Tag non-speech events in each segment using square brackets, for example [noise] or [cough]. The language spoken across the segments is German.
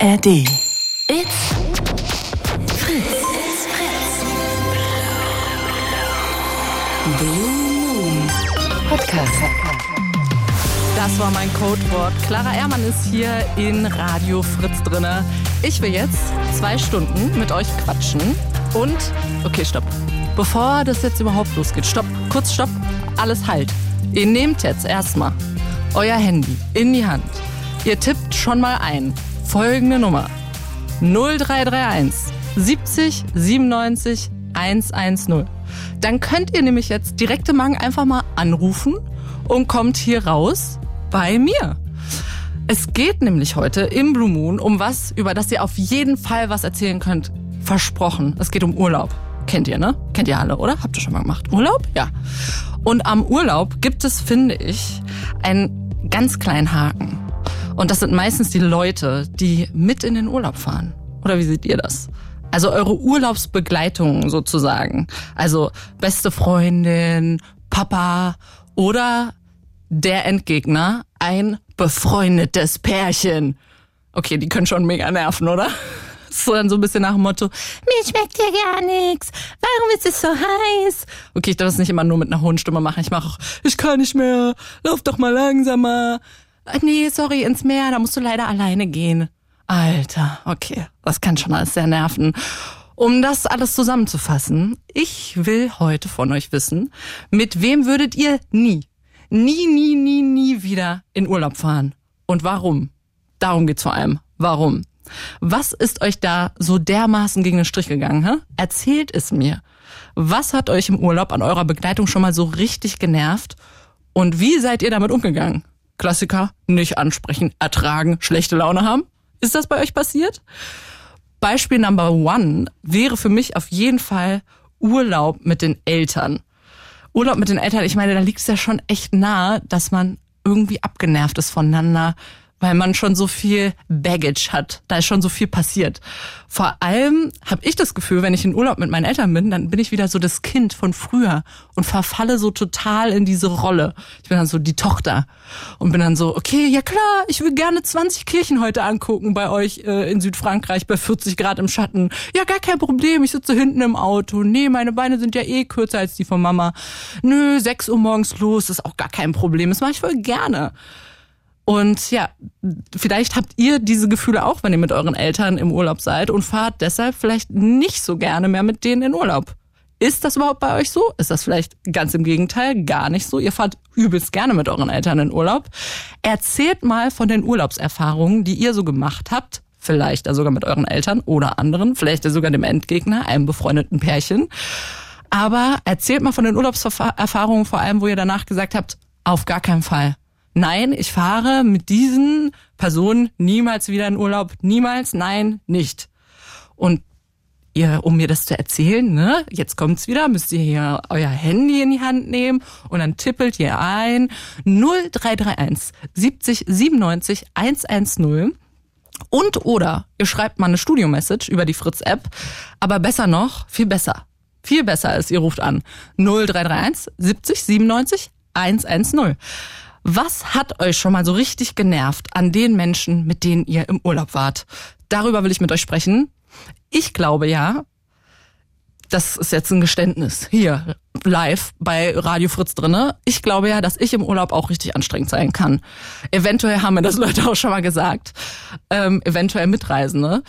ARD. It's Fritz. It's Fritz. Blue Moon Podcast. Das war mein Codewort. Clara Ehrmann ist hier in Radio Fritz drinne. Ich will jetzt zwei Stunden mit euch quatschen und okay, stopp. Bevor das jetzt überhaupt losgeht, stopp, kurz stopp, alles halt. Ihr nehmt jetzt erstmal euer Handy in die Hand. Ihr tippt schon mal ein folgende Nummer 0331 70 97 110. Dann könnt ihr nämlich jetzt direkt im Magen einfach mal anrufen und kommt hier raus bei mir. Es geht nämlich heute im Blue Moon um was, über das ihr auf jeden Fall was erzählen könnt. Versprochen. Es geht um Urlaub. Kennt ihr, ne? Kennt ihr alle, oder? Habt ihr schon mal gemacht? Urlaub? Ja. Und am Urlaub gibt es, finde ich, einen ganz kleinen Haken. Und das sind meistens die Leute, die mit in den Urlaub fahren. Oder wie seht ihr das? Also eure Urlaubsbegleitung sozusagen. Also beste Freundin, Papa oder der Endgegner, ein befreundetes Pärchen. Okay, die können schon mega nerven, oder? [laughs] So dann so ein bisschen nach dem Motto, mir schmeckt hier gar nichts. Warum ist es so heiß? Okay, ich darf das nicht immer nur mit einer hohen Stimme machen. Ich mache auch, ich kann nicht mehr, lauf doch mal langsamer. Ah, Nee, sorry, ins Meer, da musst du leider alleine gehen. Alter, okay, das kann schon alles sehr nerven. Um das alles zusammenzufassen, ich will heute von euch wissen, mit wem würdet ihr nie, nie, nie, nie, nie wieder in Urlaub fahren? Und warum? Darum geht's vor allem. Warum? Was ist euch da so dermaßen gegen den Strich gegangen? Hä? Erzählt es mir. Was hat euch im Urlaub an eurer Begleitung schon mal so richtig genervt? Und wie seid ihr damit umgegangen? Klassiker, nicht ansprechen, ertragen, schlechte Laune haben? Ist das bei euch passiert? Beispiel Number One wäre für mich auf jeden Fall Urlaub mit den Eltern. Urlaub mit den Eltern, ich meine, da liegt es ja schon echt nahe, dass man irgendwie abgenervt ist voneinander, weil man schon so viel Baggage hat. Da ist schon so viel passiert. Vor allem habe ich das Gefühl, wenn ich in Urlaub mit meinen Eltern bin, dann bin ich wieder so das Kind von früher und verfalle so total in diese Rolle. Ich bin dann so die Tochter und bin dann so, okay, ja klar, ich will gerne 20 Kirchen heute angucken bei euch äh, in Südfrankreich bei 40 Grad im Schatten. Ja, gar kein Problem, ich sitze hinten im Auto. Nee, meine Beine sind ja eh kürzer als die von Mama. Nö, 6 Uhr morgens los, ist auch gar kein Problem. Das mache ich voll gerne. Und ja, vielleicht habt ihr diese Gefühle auch, wenn ihr mit euren Eltern im Urlaub seid und fahrt deshalb vielleicht nicht so gerne mehr mit denen in Urlaub. Ist das überhaupt bei euch so? Ist das vielleicht ganz im Gegenteil gar nicht so? Ihr fahrt übelst gerne mit euren Eltern in Urlaub. Erzählt mal von den Urlaubserfahrungen, die ihr so gemacht habt. Vielleicht ja sogar mit euren Eltern oder anderen, vielleicht ja sogar dem Endgegner, einem befreundeten Pärchen. Aber erzählt mal von den Urlaubserfahrungen, vor allem, wo ihr danach gesagt habt, auf gar keinen Fall. Nein, ich fahre mit diesen Personen niemals wieder in Urlaub. Niemals, nein, nicht. Und ihr, um mir das zu erzählen, ne, jetzt kommt's wieder, müsst ihr hier euer Handy in die Hand nehmen und dann tippelt ihr ein 0331 70 97 110 und oder ihr schreibt mal eine Studio-Message über die Fritz-App, aber besser noch, viel besser. Viel besser ist, ihr ruft an 0331 70 97 110. Was hat euch schon mal so richtig genervt an den Menschen, mit denen ihr im Urlaub wart? Darüber will ich mit euch sprechen. Ich glaube ja, das ist jetzt ein Geständnis hier live bei Radio Fritz drinne. Ich glaube ja, dass ich im Urlaub auch richtig anstrengend sein kann. Eventuell haben mir das Leute auch schon mal gesagt. Ähm, eventuell Mitreisende.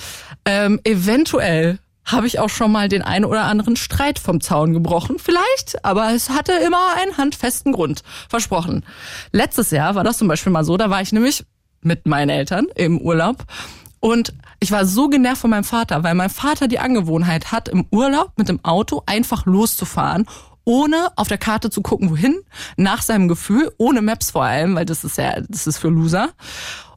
Ähm, eventuell habe ich auch schon mal den einen oder anderen Streit vom Zaun gebrochen. Vielleicht, aber es hatte immer einen handfesten Grund. Versprochen. Letztes Jahr war das zum Beispiel mal so, da war ich nämlich mit meinen Eltern im Urlaub und ich war so genervt von meinem Vater, weil mein Vater die Angewohnheit hat, im Urlaub mit dem Auto einfach loszufahren, ohne auf der Karte zu gucken, wohin, nach seinem Gefühl, ohne Maps vor allem, weil das ist ja, das ist für Loser.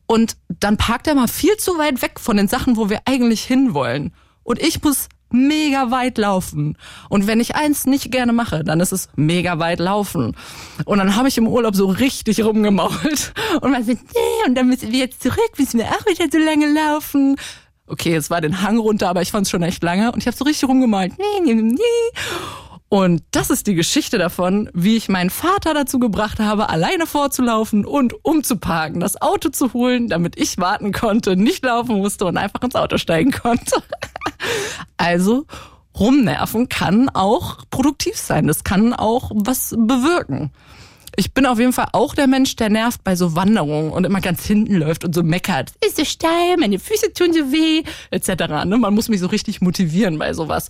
Und dann parkt er mal viel zu weit weg von den Sachen, wo wir eigentlich hinwollen. Und ich muss mega weit laufen. Und wenn ich eins nicht gerne mache, dann ist es mega weit laufen. Und dann habe ich im Urlaub so richtig rumgemault. Und man sagt, nee, und dann müssen wir jetzt zurück, müssen wir auch wieder so lange laufen. Okay, es war den Hang runter, aber ich fand es schon echt lange. Und ich habe so richtig rumgemalt. Nee, nee, nee. Und das ist die Geschichte davon, wie ich meinen Vater dazu gebracht habe, alleine vorzulaufen und umzuparken, das Auto zu holen, damit ich warten konnte, nicht laufen musste und einfach ins Auto steigen konnte. [laughs] also rumnerven kann auch produktiv sein. Das kann auch was bewirken. Ich bin auf jeden Fall auch der Mensch, der nervt bei so Wanderungen und immer ganz hinten läuft und so meckert. Ist so steil, meine Füße tun so weh, etc. Ne? Man muss mich so richtig motivieren bei sowas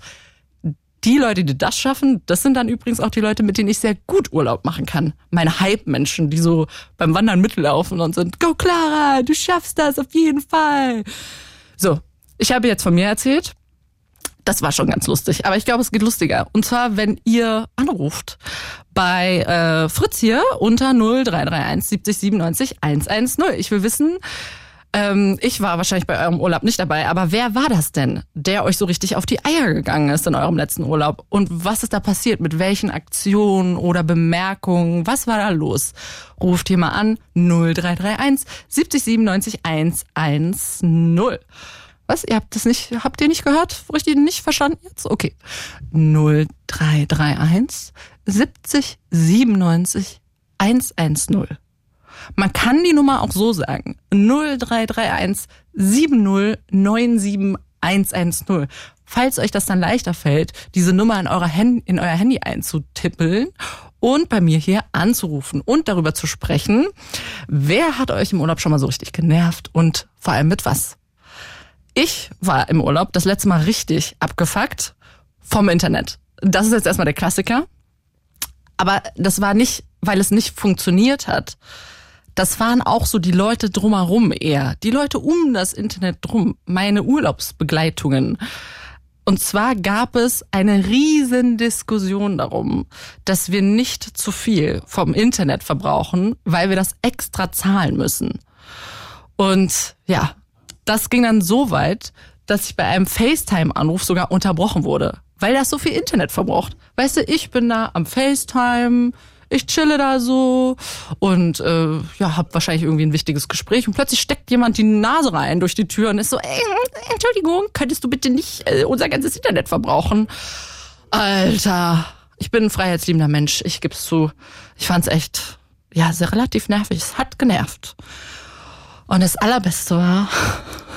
die Leute, die das schaffen, das sind dann übrigens auch die Leute, mit denen ich sehr gut Urlaub machen kann. Meine Hype-Menschen, die so beim Wandern mitlaufen und sind, go Clara, du schaffst das auf jeden Fall. So, ich habe jetzt von mir erzählt. Das war schon ganz lustig, aber ich glaube, es geht lustiger. Und zwar, wenn ihr anruft bei äh, Fritz hier unter 0331 70 97 110. Ich will wissen, ähm, ich war wahrscheinlich bei eurem Urlaub nicht dabei, aber wer war das denn, der euch so richtig auf die Eier gegangen ist in eurem letzten Urlaub? Und was ist da passiert? Mit welchen Aktionen oder Bemerkungen? Was war da los? Ruft hier mal an 0331 70 97 110. Was? Ihr habt das nicht, habt ihr nicht gehört? Richtig nicht verstanden jetzt? Okay. 0331 70 97 110. Man kann die Nummer auch so sagen. 0331 70 110. Falls euch das dann leichter fällt, diese Nummer in euer Handy einzutippeln und bei mir hier anzurufen und darüber zu sprechen, wer hat euch im Urlaub schon mal so richtig genervt und vor allem mit was? Ich war im Urlaub das letzte Mal richtig abgefuckt vom Internet. Das ist jetzt erstmal der Klassiker. Aber das war nicht, weil es nicht funktioniert hat, das waren auch so die Leute drumherum eher. Die Leute um das Internet drum. Meine Urlaubsbegleitungen. Und zwar gab es eine riesen Diskussion darum, dass wir nicht zu viel vom Internet verbrauchen, weil wir das extra zahlen müssen. Und ja, das ging dann so weit, dass ich bei einem FaceTime-Anruf sogar unterbrochen wurde, weil das so viel Internet verbraucht. Weißt du, ich bin da am FaceTime, ich chille da so und äh, ja, hab wahrscheinlich irgendwie ein wichtiges Gespräch und plötzlich steckt jemand die Nase rein durch die Tür und ist so, ey, Entschuldigung, könntest du bitte nicht äh, unser ganzes Internet verbrauchen? Alter, ich bin ein freiheitsliebender Mensch, ich geb's zu. Ich fand's echt, ja, sehr relativ nervig. Es hat genervt. Und das Allerbeste war,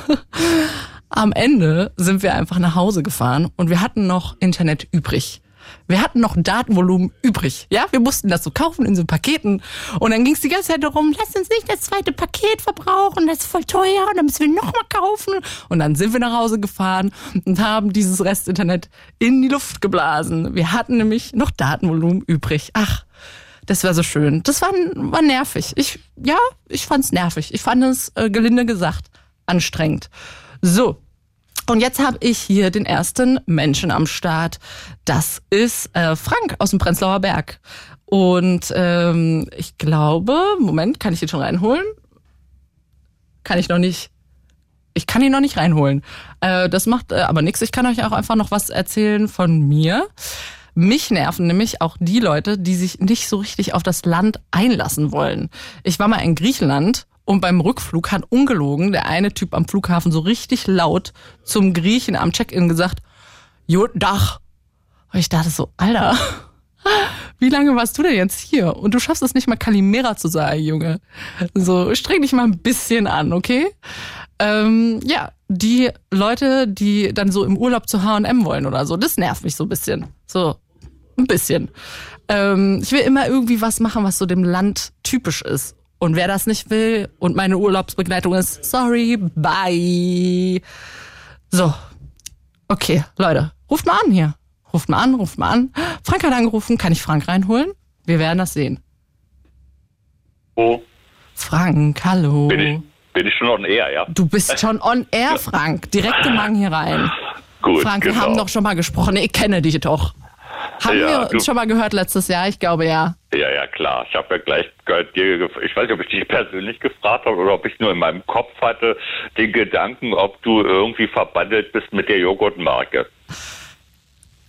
[laughs] am Ende sind wir einfach nach Hause gefahren und wir hatten noch Internet übrig. Wir hatten noch Datenvolumen übrig. Ja, wir mussten das so kaufen in so Paketen. Und dann ging es die ganze Zeit darum, lass uns nicht das zweite Paket verbrauchen, das ist voll teuer und dann müssen wir nochmal kaufen. Und dann sind wir nach Hause gefahren und haben dieses Restinternet in die Luft geblasen. Wir hatten nämlich noch Datenvolumen übrig. Ach, das war so schön. Das war, war nervig. Ich, ja, ich fand's nervig. Ich fand es, äh, gelinde gesagt, anstrengend. So, und jetzt habe ich hier den ersten Menschen am Start. Das ist äh, Frank aus dem Prenzlauer Berg. Und ähm, ich glaube, Moment, kann ich ihn schon reinholen? Kann ich noch nicht. Ich kann ihn noch nicht reinholen. Äh, das macht äh, aber nichts. Ich kann euch auch einfach noch was erzählen von mir. Mich nerven nämlich auch die Leute, die sich nicht so richtig auf das Land einlassen wollen. Ich war mal in Griechenland und beim Rückflug hat ungelogen der eine Typ am Flughafen so richtig laut zum Griechen am Check-in gesagt, Guten Dach. Und ich dachte so, Alter, [laughs] wie lange warst du denn jetzt hier? Und du schaffst es nicht mal Kalimera zu sagen, Junge. So, streng dich mal ein bisschen an, okay? Ähm, ja, die Leute, die dann so im Urlaub zu H&M wollen oder so, das nervt mich so ein bisschen. So, ein bisschen. Ähm, ich will immer irgendwie was machen, was so dem Land typisch ist. Und wer das nicht will und meine Urlaubsbegleitung ist, sorry, bye. So. Okay, Leute, ruft mal an hier. Ruft mal an, ruft mal an. Frank hat angerufen. Kann ich Frank reinholen? Wir werden das sehen. Oh. Frank, hallo. Bin ich, bin ich schon on air, ja? Du bist schon on air, Frank. Direkt im Magen hier rein. Gut, Frank, genau. wir haben doch schon mal gesprochen. Ich kenne dich doch. Haben Ja, wir uns schon mal gehört letztes Jahr? Ich glaube ja. Ja, ja, klar. Ich habe ja gleich gehört, dir, ich weiß nicht, ob ich dich persönlich gefragt habe oder ob ich nur in meinem Kopf hatte den Gedanken, ob du irgendwie verbandelt bist mit der Joghurtmarke.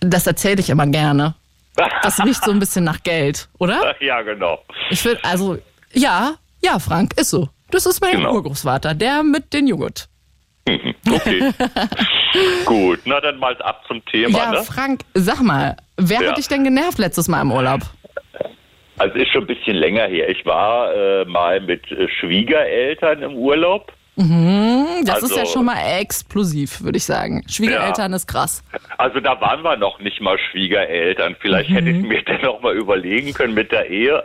Das erzähle ich immer gerne. Das riecht so ein bisschen nach Geld, oder? [laughs] ja, genau. Ich will, also, ja, ja, Frank, ist so. Das ist mein Genau. Urgroßvater, der mit den Joghurt. [laughs] Okay. [laughs] Gut, na dann mal ab zum Thema, ja, ne? Frank, sag mal, Wer Ja. hat dich denn genervt letztes Mal im Urlaub? Also ist schon ein bisschen länger her. Ich war äh, mal mit äh, Schwiegereltern im Urlaub. Hm, Das ist Also- ja schon mal explosiv, würde ich sagen. Schwiegereltern ist krass. Also da waren wir noch nicht mal Schwiegereltern. Vielleicht hätte Mhm. ich mir [laughs] dann noch mal überlegen können mit der Ehe.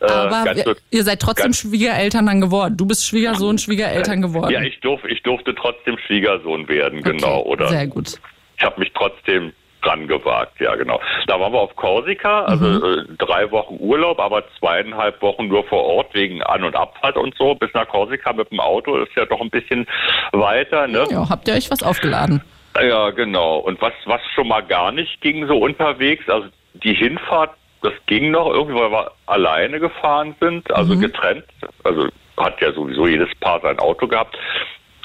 Äh, Aber so- ihr, seid trotzdem Schwiegereltern dann geworden. Du bist Schwiegersohn, Schwiegereltern geworden. ja, ich, durf, ich durfte trotzdem Schwiegersohn werden, genau. Okay, Oder Sehr gut. ich habe mich trotzdem dran gewagt, ja genau. Da waren wir auf Korsika, also Mhm. äh, drei Wochen Urlaub, aber zweieinhalb Wochen nur vor Ort wegen An- und Abfahrt und so. Bis nach Korsika mit dem Auto ist ja doch ein bisschen weiter, ne? Ja, habt ihr euch was aufgeladen? Ja, genau. Und was, was schon mal gar nicht ging so unterwegs, also die Hinfahrt, das ging noch irgendwie, weil wir alleine gefahren sind, also getrennt. Also hat ja sowieso jedes Paar sein Auto gehabt,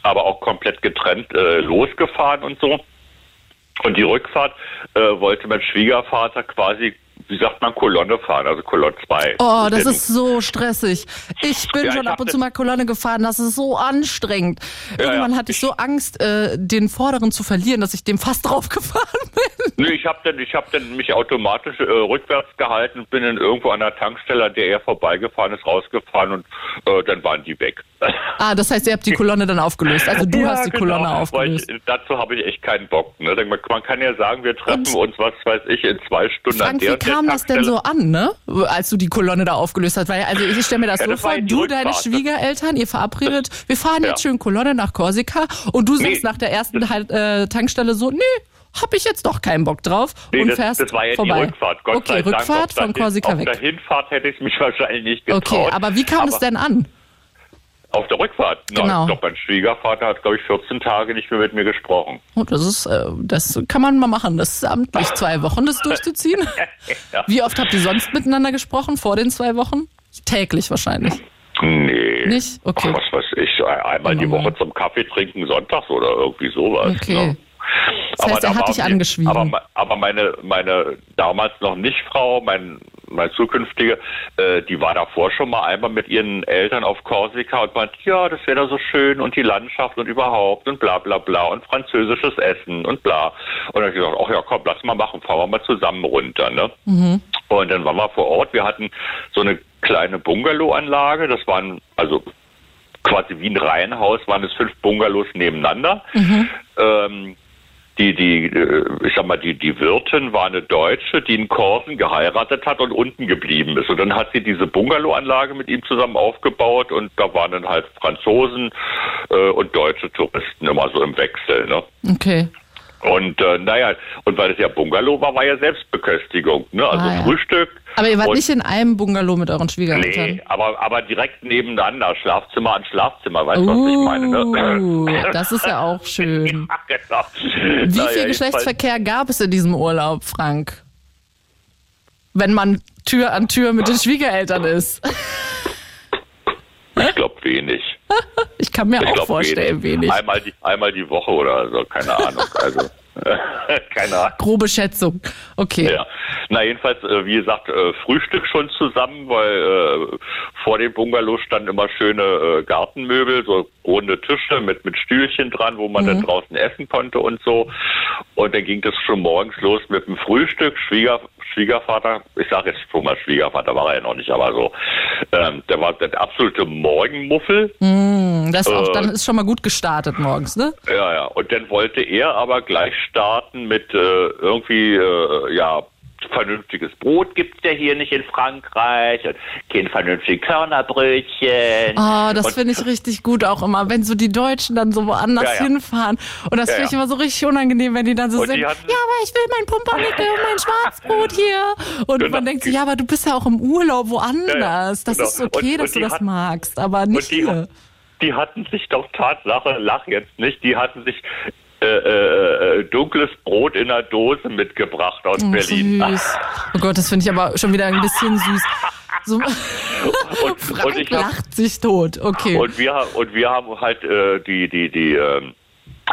aber auch komplett getrennt äh, losgefahren und so. Und die Rückfahrt äh, wollte mein Schwiegervater quasi, wie sagt man, Kolonne fahren, also Kolonne 2. Oh, das ist so stressig. Ich bin Ja, schon ich ab und zu mal Kolonne gefahren. Das ist so anstrengend. Ja, Irgendwann ja. hatte ich so Angst, äh, den Vorderen zu verlieren, dass ich dem fast [laughs] draufgefahren bin. Nö, ich habe dann, ich hab dann mich automatisch äh, rückwärts gehalten und bin dann irgendwo an der Tankstelle, an der er vorbeigefahren ist, rausgefahren und äh, dann waren die weg. [laughs] Ah, das heißt, ihr habt die Kolonne dann aufgelöst. Also du hast die genau, Kolonne aufgelöst. Ich, dazu habe ich echt keinen Bock. Ne? Man, kann ja sagen, wir treffen Und- uns, was weiß ich, in zwei Stunden an Frank, und der kam das denn so an, ne? Als du die Kolonne da aufgelöst hast? Weil, also ich stelle mir das Ja, so das vor, du, deine Rückfahrt. Schwiegereltern, ihr verabredet, wir fahren jetzt Ja. schön Kolonne nach Korsika und du sagst Nee, nach der ersten halt, äh, Tankstelle so, nee, hab ich jetzt doch keinen Bock drauf Nee, und das, fährst das war ja vorbei. die Rückfahrt. Gott okay, Dank. Rückfahrt Auf der von Korsika Auf weg. der Hinfahrt hätte ich mich [laughs] wahrscheinlich nicht getraut. Okay, aber wie kam es Aber denn an? Auf der Rückfahrt? Na, Genau. glaube, mein Schwiegervater hat, glaube ich, 14 Tage nicht mehr mit mir gesprochen. Oh, das ist, äh, das kann man mal machen. Das ist amtlich, [laughs] zwei Wochen das durchzuziehen. [laughs] Ja. Wie oft habt ihr sonst miteinander gesprochen vor den zwei Wochen? Täglich wahrscheinlich. Nee. Nicht? Okay. Ach, was weiß ich, einmal die. Woche zum Kaffee trinken sonntags oder irgendwie sowas. Okay. Ne? Das heißt, er da hat dich angeschwiegen. Aber, aber meine, meine damals noch nicht Frau, mein, mein zukünftige, äh, die war davor schon mal einmal mit ihren Eltern auf Korsika und meinte, ja, das wäre da so schön und die Landschaft und überhaupt und bla bla bla und französisches Essen und bla. Und dann habe ich gesagt, ach ja, komm, lass mal machen, fahren wir mal zusammen runter. Ne? Und dann waren wir vor Ort, wir hatten so eine kleine Bungalow-Anlage, das waren also quasi wie ein Reihenhaus, waren es fünf Bungalows nebeneinander. Ähm, die, die, äh, ich sag mal, die, die Wirtin war eine Deutsche, die in Korsen geheiratet hat und unten geblieben ist. Und dann hat sie diese Bungalow-Anlage mit ihm zusammen aufgebaut und da waren dann halt Franzosen äh, und deutsche Touristen immer so im Wechsel. Ne? Okay. Und äh, naja, und weil es ja Bungalow war, war ja Selbstbeköstigung. Ne? Also Ah, ja. Frühstück. Aber ihr wart und, nicht in einem Bungalow mit euren Schwiegereltern. Nee, aber, aber direkt nebeneinander, Schlafzimmer an Schlafzimmer, weißt du, was ich meine? Uh, Ne? das ist ja auch [laughs] schön. Ach, genau. Wie viel jedenfalls- Geschlechtsverkehr gab es in diesem Urlaub, Frank? Wenn man Tür an Tür mit den Schwiegereltern ist. Ich glaube wenig. [laughs] Ich kann mir Ich auch vorstellen, wenig. Einmal die, einmal die Woche oder so, keine Ahnung. Also, [laughs] keine Ahnung. Grobe Schätzung. Okay. Ja. Na, jedenfalls, äh, wie gesagt, äh, Frühstück schon zusammen, weil äh, vor dem Bungalow standen immer schöne Gartenmöbel, so runde Tische mit, mit Stühlchen dran, wo man dann draußen essen konnte und so. Und dann ging das schon morgens los mit dem Frühstück. Schwieger, Schwiegervater, ich sage jetzt schon mal Schwiegervater, war er ja noch nicht, aber so, ähm, der war der absolute Morgenmuffel. Das auch, Äh, dann ist schon mal gut gestartet morgens, ne? Ja, ja. Und dann wollte er aber gleich starten mit äh, irgendwie, äh, ja, vernünftiges Brot gibt's ja hier nicht in Frankreich und kein vernünftiges Körnerbrötchen. Oh, das finde ich richtig gut auch immer, wenn so die Deutschen dann so woanders Ja, ja. hinfahren. Und das Ja, finde ich immer so richtig unangenehm, wenn die dann so Und sind, ja, aber ich will mein Pumpernickel und mein Schwarzbrot hier. Und Genau. man denkt sich, ja, aber du bist ja auch im Urlaub woanders. Das genau. ist okay, Und- dass und du das hatten- magst, aber nicht die, hier. die hatten sich doch Tatsache, lach jetzt nicht, die hatten sich äh, äh, äh, dunkles Brot in einer Dose mitgebracht aus Oh, Berlin. süß. Oh Gott, das finde ich aber schon wieder ein bisschen süß. So, Und, Frank und ich hab, lacht sich tot. Okay. Und wir, und wir haben halt äh, die, die, die, ähm,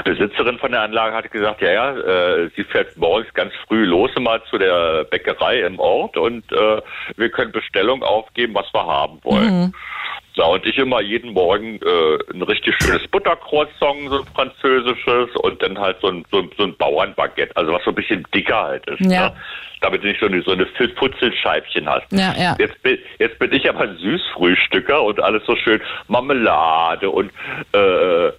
Besitzerin von der Anlage hat gesagt, ja, ja, äh, sie fährt morgens ganz früh los mal zu der Bäckerei im Ort und äh, wir können Bestellung aufgeben, was wir haben wollen. Mhm. Ja, und ich immer jeden Morgen äh, ein richtig schönes Buttercroissant, so ein französisches, und dann halt so ein, so ein, so ein Bauernbaguette, also was so ein bisschen dicker halt ist. Ja. Ne? Damit du nicht so eine, so eine Futzelscheibchen hast. Ja, ja. Jetzt, bin, jetzt bin ich aber ein Süßfrühstücker und alles so schön Marmelade und äh,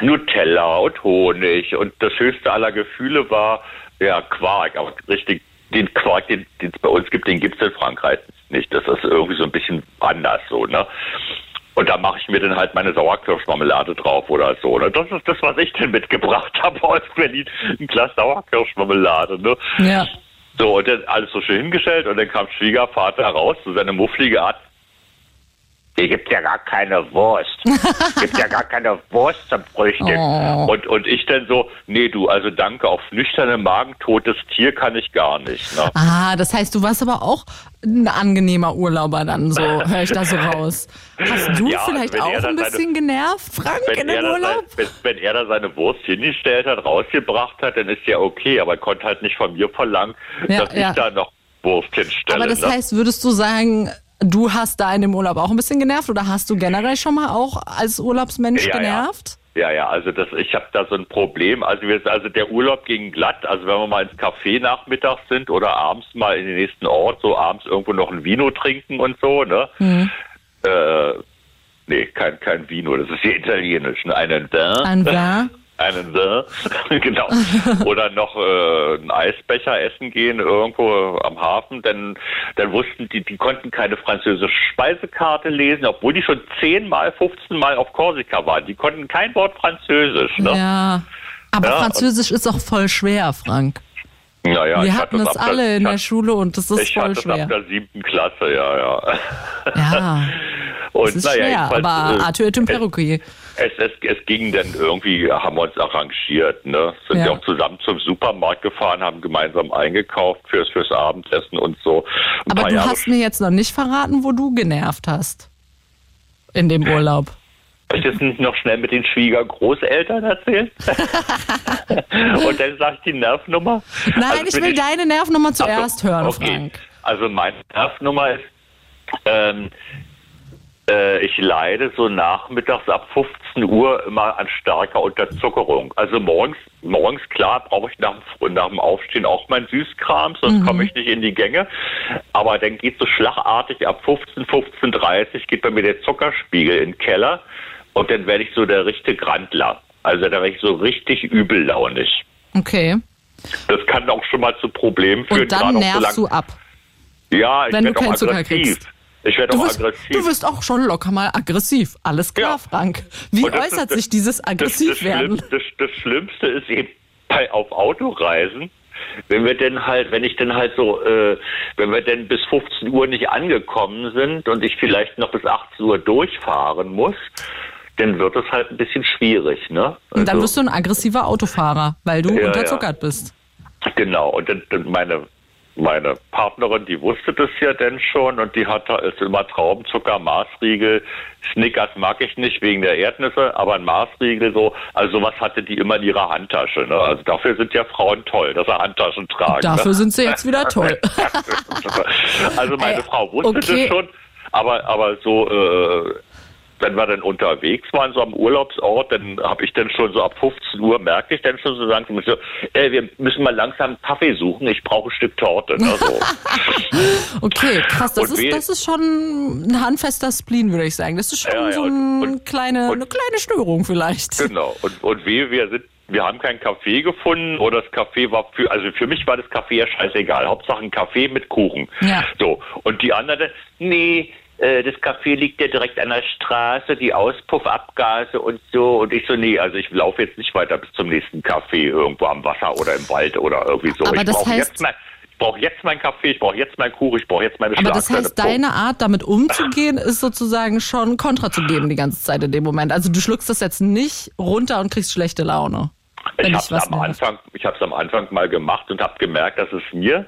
Nutella und Honig. Und das höchste aller Gefühle war, ja, Quark, aber richtig, den Quark, den es bei uns gibt, den gibt es in Frankreich nicht. Das ist irgendwie so ein bisschen anders so, ne? Und da mache ich mir dann halt meine Sauerkirschmarmelade drauf oder so. Ne? Das ist das, was ich denn mitgebracht [laughs] habe aus Berlin. Ein Glas Sauerkirschmarmelade. Ne? Ja. So, und dann alles so schön hingestellt und dann kam Schwiegervater raus, so seine mufflige Art, hier gibt ja gar keine Wurst. [laughs] gibt ja gar keine Wurst zum Frühstück. Oh. Und, und ich dann so, nee, du, also danke, auf nüchternen Magen, totes Tier kann ich gar nicht. Ne? Ah, das heißt, du warst aber auch ein angenehmer Urlauber dann so, [laughs] höre ich da so raus. Hast du ja, vielleicht auch ein bisschen seine, genervt, Frank, in dem Urlaub? Sein, wenn, wenn, er da seine Wurst hingestellt hat, rausgebracht hat, dann ist ja okay, aber er konnte halt nicht von mir verlangen, ja, dass ja. ich da noch Wurst hinstelle. Aber das ne? heißt, würdest du sagen, Du hast da in dem Urlaub auch ein bisschen genervt oder hast du generell schon mal auch als Urlaubsmensch ja, genervt? Ja. Ja, ja, also das, ich habe da so ein Problem. Also, wir, also der Urlaub ging glatt. Also wenn wir mal ins Café nachmittags sind oder abends mal in den nächsten Ort, so abends irgendwo noch ein Vino trinken und so, ne? Mhm. Äh, nee, kein, kein Vino, das ist hier italienisch, ne? Einen Vin. Ein Vin? Einen The, [laughs] genau. Oder noch äh, einen Eisbecher essen gehen irgendwo am Hafen, denn dann wussten die, die konnten keine französische Speisekarte lesen, obwohl die schon zehnmal, 15 Mal auf Korsika waren. Die konnten kein Wort Französisch. Ne? Ja, aber ja, Französisch ist auch voll schwer, Frank. Naja, Wir hatten es alle der, in der Schule und das ist voll schwer. Ich hatte ab der siebten Klasse, ja, ja. Ja. [laughs] Und, das ist naja, schwer, aber äh, Arthur est un perruquier. Es, es, es ging dann irgendwie, haben wir uns arrangiert, ne? Sind ja. wir auch zusammen zum Supermarkt gefahren, haben gemeinsam eingekauft fürs, fürs Abendessen und so. Ein aber du Jahre hast mir jetzt noch nicht verraten, wo du genervt hast. In dem Urlaub. Ich das nicht noch schnell mit den Schwiegergroßeltern erzählen? [laughs] und dann sag ich die Nervnummer. Nein, also ich will ich... deine Nervnummer zuerst so, hören, okay. Frank. Also meine Nervnummer ist, ähm, äh, ich leide so nachmittags ab 15 Uhr immer an starker Unterzuckerung. Also morgens, morgens klar brauche ich nach, nach dem Aufstehen auch mein Süßkram, sonst mhm. komme ich nicht in die Gänge. Aber dann geht so schlagartig ab 15, 15.30 geht bei mir der Zuckerspiegel in den Keller und dann werde ich so der richtige Grandler. Also da werde ich so richtig übellaunig. Okay. Das kann auch schon mal zu Problemen führen. Und dann nervst so du ab. Ja, ich wenn du keinen Zucker kriegst. Ich werde auch wirst, aggressiv. Du wirst auch schon locker mal aggressiv. Alles klar, ja. Frank. Wie äußert das, sich dieses Aggressivwerden? Das, das, das, Schlimmste ist eben bei, auf Autoreisen, wenn wir denn halt, wenn ich denn halt so, äh, wenn wir denn bis 15 Uhr nicht angekommen sind und ich vielleicht noch bis 18 Uhr durchfahren muss, dann wird es halt ein bisschen schwierig, ne? Also, und dann also wirst du ein aggressiver Autofahrer, weil du ja, unterzuckert ja. bist. Genau, und dann, dann meine meine Partnerin, die wusste das ja denn schon und die hatte ist immer Traubenzucker, Maßriegel. Snickers mag ich nicht wegen der Erdnüsse, aber ein Maßriegel so, also sowas hatte die immer in ihrer Handtasche. Ne? Also dafür sind ja Frauen toll, dass sie Handtaschen tragen. Dafür ne? sind sie jetzt wieder toll. [laughs] also meine Frau wusste okay. das schon, aber aber so äh, wenn wir dann unterwegs waren, so am Urlaubsort, dann habe ich dann schon so ab 15 Uhr, merke ich dann schon so sagen, so, ey, wir müssen mal langsam Kaffee suchen, ich brauche ein Stück Torte. Ne, so. [laughs] okay, krass, das ist, das ist schon ein handfester Spleen, würde ich sagen. Das ist schon ja, ja, so ein und, kleine, und, eine kleine Störung vielleicht. Genau, und, und wir, wir sind wir haben kein Kaffee gefunden oder das Kaffee war für, also für mich war das Kaffee ja scheißegal. Hauptsache ein Kaffee mit Kuchen. Ja. So. Und die andere, nee, das Café liegt ja direkt an der Straße, die Auspuffabgase und so. Und ich so, nee, also ich laufe jetzt nicht weiter bis zum nächsten Café irgendwo am Wasser oder im Wald oder irgendwie so. Aber ich brauche jetzt mal ich brauche jetzt meinen Kaffee, ich brauche jetzt meinen Kuchen, ich brauche jetzt meine Aber das heißt, deine Art, damit umzugehen, ist sozusagen schon kontra zu geben die ganze Zeit in dem Moment. Also du schluckst das jetzt nicht runter und kriegst schlechte Laune. Ich habe es am. Anfang, ich habe es am Anfang mal gemacht und habe gemerkt, dass es mir,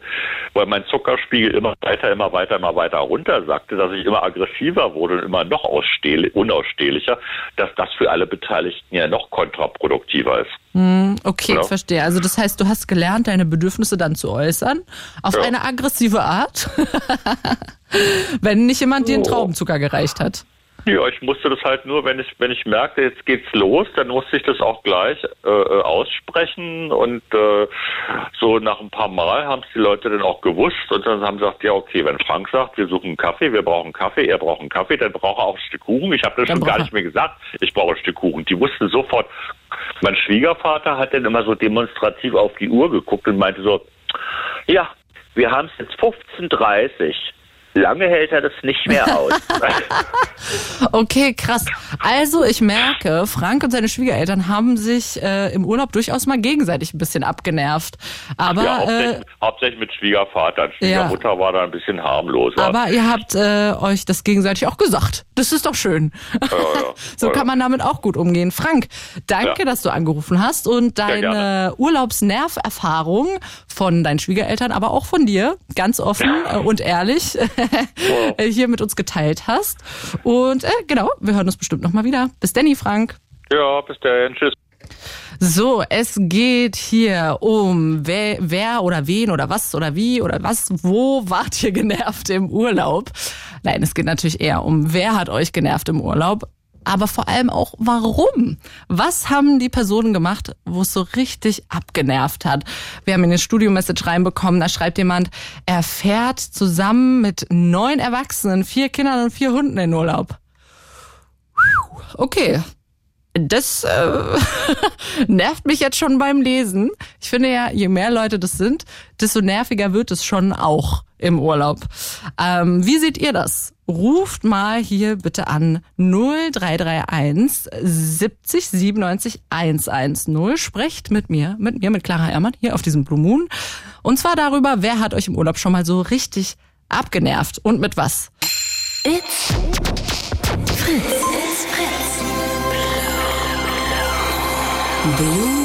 weil mein Zuckerspiegel immer weiter, immer weiter, immer weiter runter sagte, dass ich immer aggressiver wurde und immer noch ausstehl- unausstehlicher, dass das für alle Beteiligten ja noch kontraproduktiver ist. Hm, okay, Ja. verstehe. Also das heißt, du hast gelernt, deine Bedürfnisse dann zu äußern, auf Ja. eine aggressive Art, [laughs] wenn nicht jemand dir einen Oh. Traubenzucker gereicht hat. Ja, ich musste das halt nur, wenn ich, wenn ich merkte, jetzt geht's los, dann musste ich das auch gleich äh, äh, aussprechen und äh, so nach ein paar Mal haben es die Leute dann auch gewusst und dann haben sie gesagt, ja okay, wenn Frank sagt, wir suchen einen Kaffee, wir brauchen einen Kaffee, er braucht einen Kaffee, dann braucht er auch ein Stück Kuchen. Ich habe das Dann schon gar nicht mehr gesagt, ich brauche ein Stück Kuchen. Die wussten sofort. Mein Schwiegervater hat dann immer so demonstrativ auf die Uhr geguckt und meinte so, ja, wir haben es jetzt 15.30 Lange hält er das nicht mehr aus. [laughs] Okay, krass. Also ich merke, Frank und seine Schwiegereltern haben sich äh, im Urlaub durchaus mal gegenseitig ein bisschen abgenervt. Aber ja, äh, hauptsächlich, hauptsächlich mit Schwiegervater. Schwiegermutter war da ein bisschen harmloser. aber ihr habt äh, euch das gegenseitig auch gesagt. Das ist doch schön. ja, ja. [laughs] So Ja, kann man damit auch gut umgehen. Frank, danke, Ja. dass du angerufen hast und deine. Urlaubsnerverfahrung von deinen Schwiegereltern, aber auch von dir, ganz offen [laughs] äh, und ehrlich, [laughs] hier mit uns geteilt hast. Und äh, genau, wir hören uns bestimmt nochmal wieder. Bis Danny, Frank. ja, bis dahin. Tschüss. So, es geht hier um wer, wer oder wen oder was oder wie oder was, wo wart ihr genervt im Urlaub? Nein, es geht natürlich eher um wer hat euch genervt im Urlaub, aber vor allem auch warum. Was haben die Personen gemacht, wo es so richtig abgenervt hat? Wir haben in den Studio-Message reinbekommen, da schreibt jemand, er fährt zusammen mit neun Erwachsenen, vier Kindern und vier Hunden in Urlaub. Okay, das äh, [laughs] nervt mich jetzt schon beim Lesen. Ich finde ja, je mehr Leute das sind, desto nerviger wird es schon auch im Urlaub. Ähm, wie seht ihr das? Ruft mal hier bitte an 0331 70 97 110. Sprecht mit mir, mit mir, mit Clara Ermann hier auf diesem Blue Moon. Und zwar darüber, wer hat euch im Urlaub schon mal so richtig abgenervt und mit was? It's Fritz. It's Fritz. Blue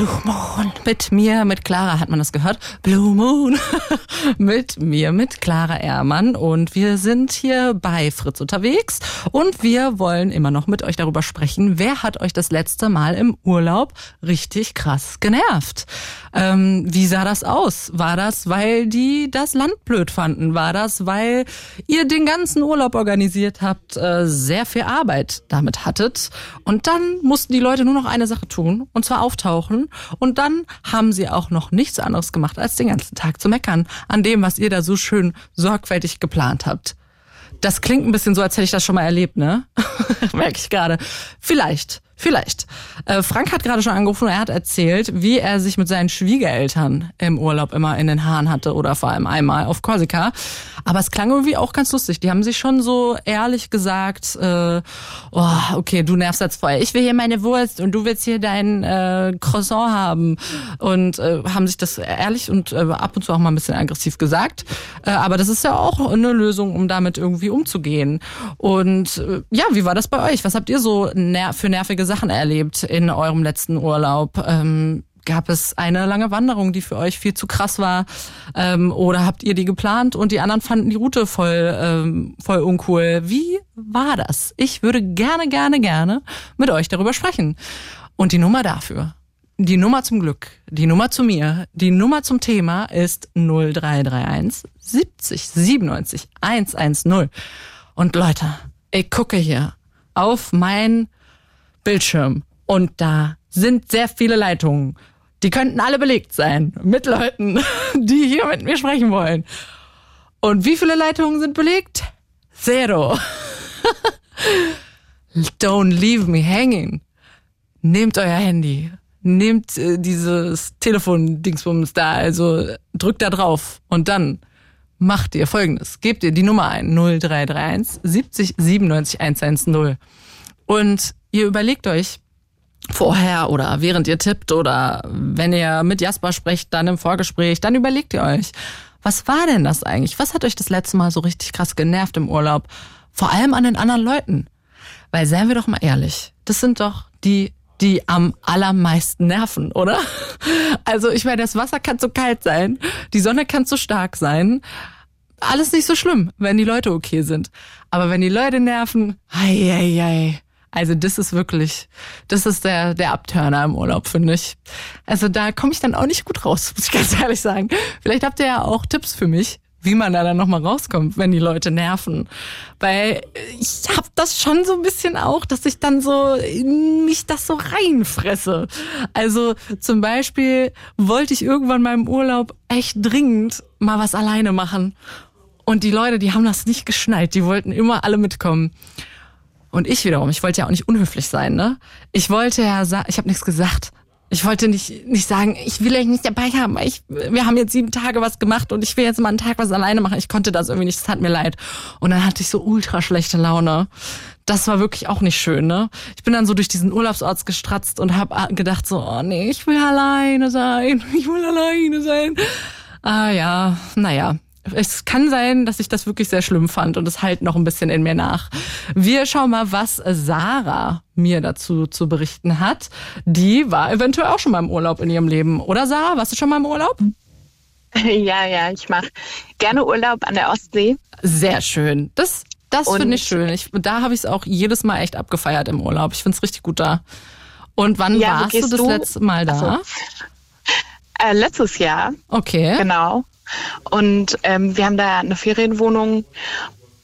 Blue Moon. Mit mir, mit Clara hat man das gehört. Blue Moon. [laughs] mit mir, mit Clara Ehrmann. Und wir sind hier bei Fritz unterwegs. Und wir wollen immer noch mit euch darüber sprechen, wer hat euch das letzte Mal im Urlaub richtig krass genervt? Ähm, wie sah das aus? War das, weil die das Land blöd fanden? War das, weil ihr den ganzen Urlaub organisiert habt, äh, sehr viel Arbeit damit hattet? Und dann mussten die Leute nur noch eine Sache tun, und zwar auftauchen. Und dann haben sie auch noch nichts anderes gemacht, als den ganzen Tag zu meckern an dem, was ihr da so schön sorgfältig geplant habt. Das klingt ein bisschen so, als hätte ich das schon mal erlebt, ne? [laughs] Merke ich gerade. Vielleicht, vielleicht. Äh, Frank hat gerade schon angerufen und er hat erzählt, wie er sich mit seinen Schwiegereltern im Urlaub immer in den Haaren hatte oder vor allem einmal auf Korsika. Aber es klang irgendwie auch ganz lustig. Die haben sich schon so ehrlich gesagt, äh, oh, okay, du nervst jetzt voll. Ich will hier meine Wurst und du willst hier dein äh, Croissant haben. Und äh, haben sich das ehrlich und äh, ab und zu auch mal ein bisschen aggressiv gesagt. Äh, aber das ist ja auch eine Lösung, um damit irgendwie umzugehen. Und äh, ja, wie war das bei euch? Was habt ihr so ner für nervige Sachen erlebt in eurem letzten Urlaub? Ähm, Gab es eine lange Wanderung, die für euch viel zu krass war? Ähm, oder habt ihr die geplant und die anderen fanden die Route voll, ähm, voll uncool? Wie war das? Ich würde gerne, gerne, gerne mit euch darüber sprechen. Und die Nummer dafür, die Nummer zum Glück, die Nummer zu mir, die Nummer zum Thema ist 0331 70 97 110. Und Leute, ich gucke hier auf mein Bildschirm und da sind sehr viele Leitungen. Die könnten alle belegt sein mit Leuten, [laughs] die hier mit mir sprechen wollen. Und wie viele Leitungen sind belegt? Zero. [laughs] Don't leave me hanging. Nehmt euer Handy. Nehmt äh, dieses Telefon-Dingsbums da, also drückt da drauf und dann macht ihr folgendes. Gebt ihr die Nummer ein, 0331 70 97 110. Und ihr überlegt euch vorher oder während ihr tippt oder wenn ihr mit Jasper sprecht, dann im Vorgespräch, dann überlegt ihr euch, was war denn das eigentlich? Was hat euch das letzte Mal so richtig krass genervt im Urlaub? Vor allem an den anderen Leuten. Weil seien wir doch mal ehrlich, das sind doch die die am allermeisten nerven, oder? [laughs] Also ich meine, das Wasser kann so kalt sein, die Sonne kann so stark sein. Alles nicht so schlimm, wenn die Leute okay sind. Aber wenn die Leute nerven, ei, ei, ei. Also das ist wirklich, das ist der, der Abturner im Urlaub, finde ich. Also da komme ich dann auch nicht gut raus, [laughs] muss ich ganz ehrlich sagen. Vielleicht habt ihr ja auch Tipps für mich, wie man da dann nochmal rauskommt, wenn die Leute nerven. Weil ich hab das schon so ein bisschen auch, dass ich dann so mich das so reinfresse. Also zum Beispiel wollte ich irgendwann im Urlaub echt dringend mal was alleine machen. Und die Leute, die haben das nicht geschnallt, die wollten immer alle mitkommen. Und ich wiederum, ich wollte ja auch nicht unhöflich sein, ne? Ich wollte ja ich habe nichts gesagt. Ich wollte nicht, nicht sagen, ich will euch nicht dabei haben. Ich, wir haben jetzt sieben Tage was gemacht und ich will jetzt mal einen Tag was alleine machen. Ich konnte das irgendwie nicht, das hat mir leid. Und dann hatte ich so ultra schlechte Laune. Das war wirklich auch nicht schön, ne? Ich bin dann so durch diesen Urlaubsort gestratzt und habe gedacht so, oh nee, ich will alleine sein. [laughs] Ich will alleine sein. Ah ja, naja, es kann sein, dass ich das wirklich sehr schlimm fand und es halt noch ein bisschen in mir nach. Wir schauen mal, was Sarah mir dazu zu berichten hat. Die war eventuell auch schon mal im Urlaub in ihrem Leben. Oder Sarah, warst du schon mal im Urlaub? [laughs] Ja, ja, ich mache gerne Urlaub an der Ostsee. Sehr schön. Das, das finde ich schön. Ich, da habe ich es auch jedes Mal echt abgefeiert im Urlaub. Ich finde es richtig gut da. Und wann ja, warst du das du? letzte Mal da? Also, äh, letztes Jahr. Okay. Genau. Und ähm, wir haben da eine Ferienwohnung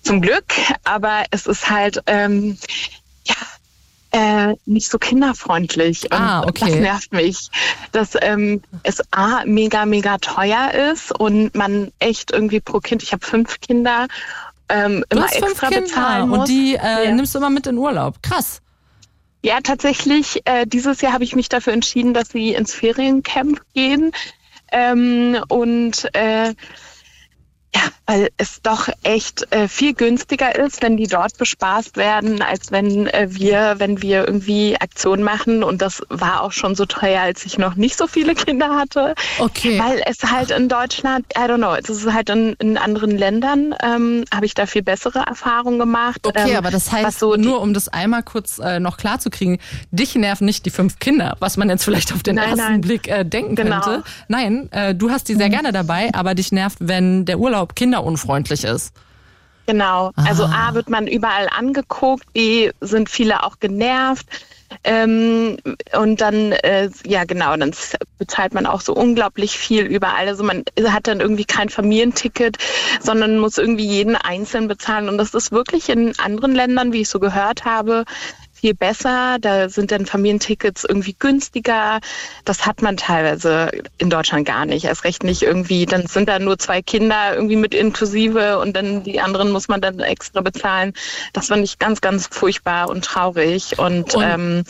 zum Glück, aber es ist halt ähm, ja äh, nicht so kinderfreundlich. Und ah, okay. Das nervt mich, dass ähm, es a mega mega teuer ist und man echt irgendwie pro Kind. Ich habe fünf Kinder. Ähm, immer extra bezahlen muss. Und die äh, ja. nimmst du immer mit in Urlaub. Krass. Ja, tatsächlich. Äh, dieses Jahr habe ich mich dafür entschieden, dass sie ins Feriencamp gehen. Ähm, und äh, ja, weil es doch echt äh, viel günstiger ist, wenn die dort bespaßt werden, als wenn äh, wir, wenn wir irgendwie Aktionen machen. Und das war auch schon so teuer, als ich noch nicht so viele Kinder hatte. Okay. Weil es halt in Deutschland, I don't know, es ist halt in, in anderen Ländern, ähm, habe ich da viel bessere Erfahrungen gemacht. Okay, ähm, aber das heißt, so nur um das einmal kurz äh, noch klar zu kriegen, dich nerven nicht die fünf Kinder, was man jetzt vielleicht auf den nein, ersten nein. Blick äh, denken genau. könnte. Nein, äh, du hast die sehr mhm. gerne dabei, aber dich nervt, wenn der Urlaub kinderunfreundlich ist. Genau. Also ah. A wird man überall angeguckt, B sind viele auch genervt. Ähm, und dann, äh, ja genau, dann bezahlt man auch so unglaublich viel überall. Also man hat dann irgendwie kein Familienticket, sondern muss irgendwie jeden einzeln bezahlen. Und das ist wirklich in anderen Ländern, wie ich so gehört habe, viel besser. Da sind dann Familientickets irgendwie günstiger. Das hat man teilweise in Deutschland gar nicht. Erst recht nicht irgendwie, dann sind da nur zwei Kinder irgendwie mit inklusive und dann die anderen muss man dann extra bezahlen. Das fand ich ganz, ganz furchtbar und traurig. Und, und ähm,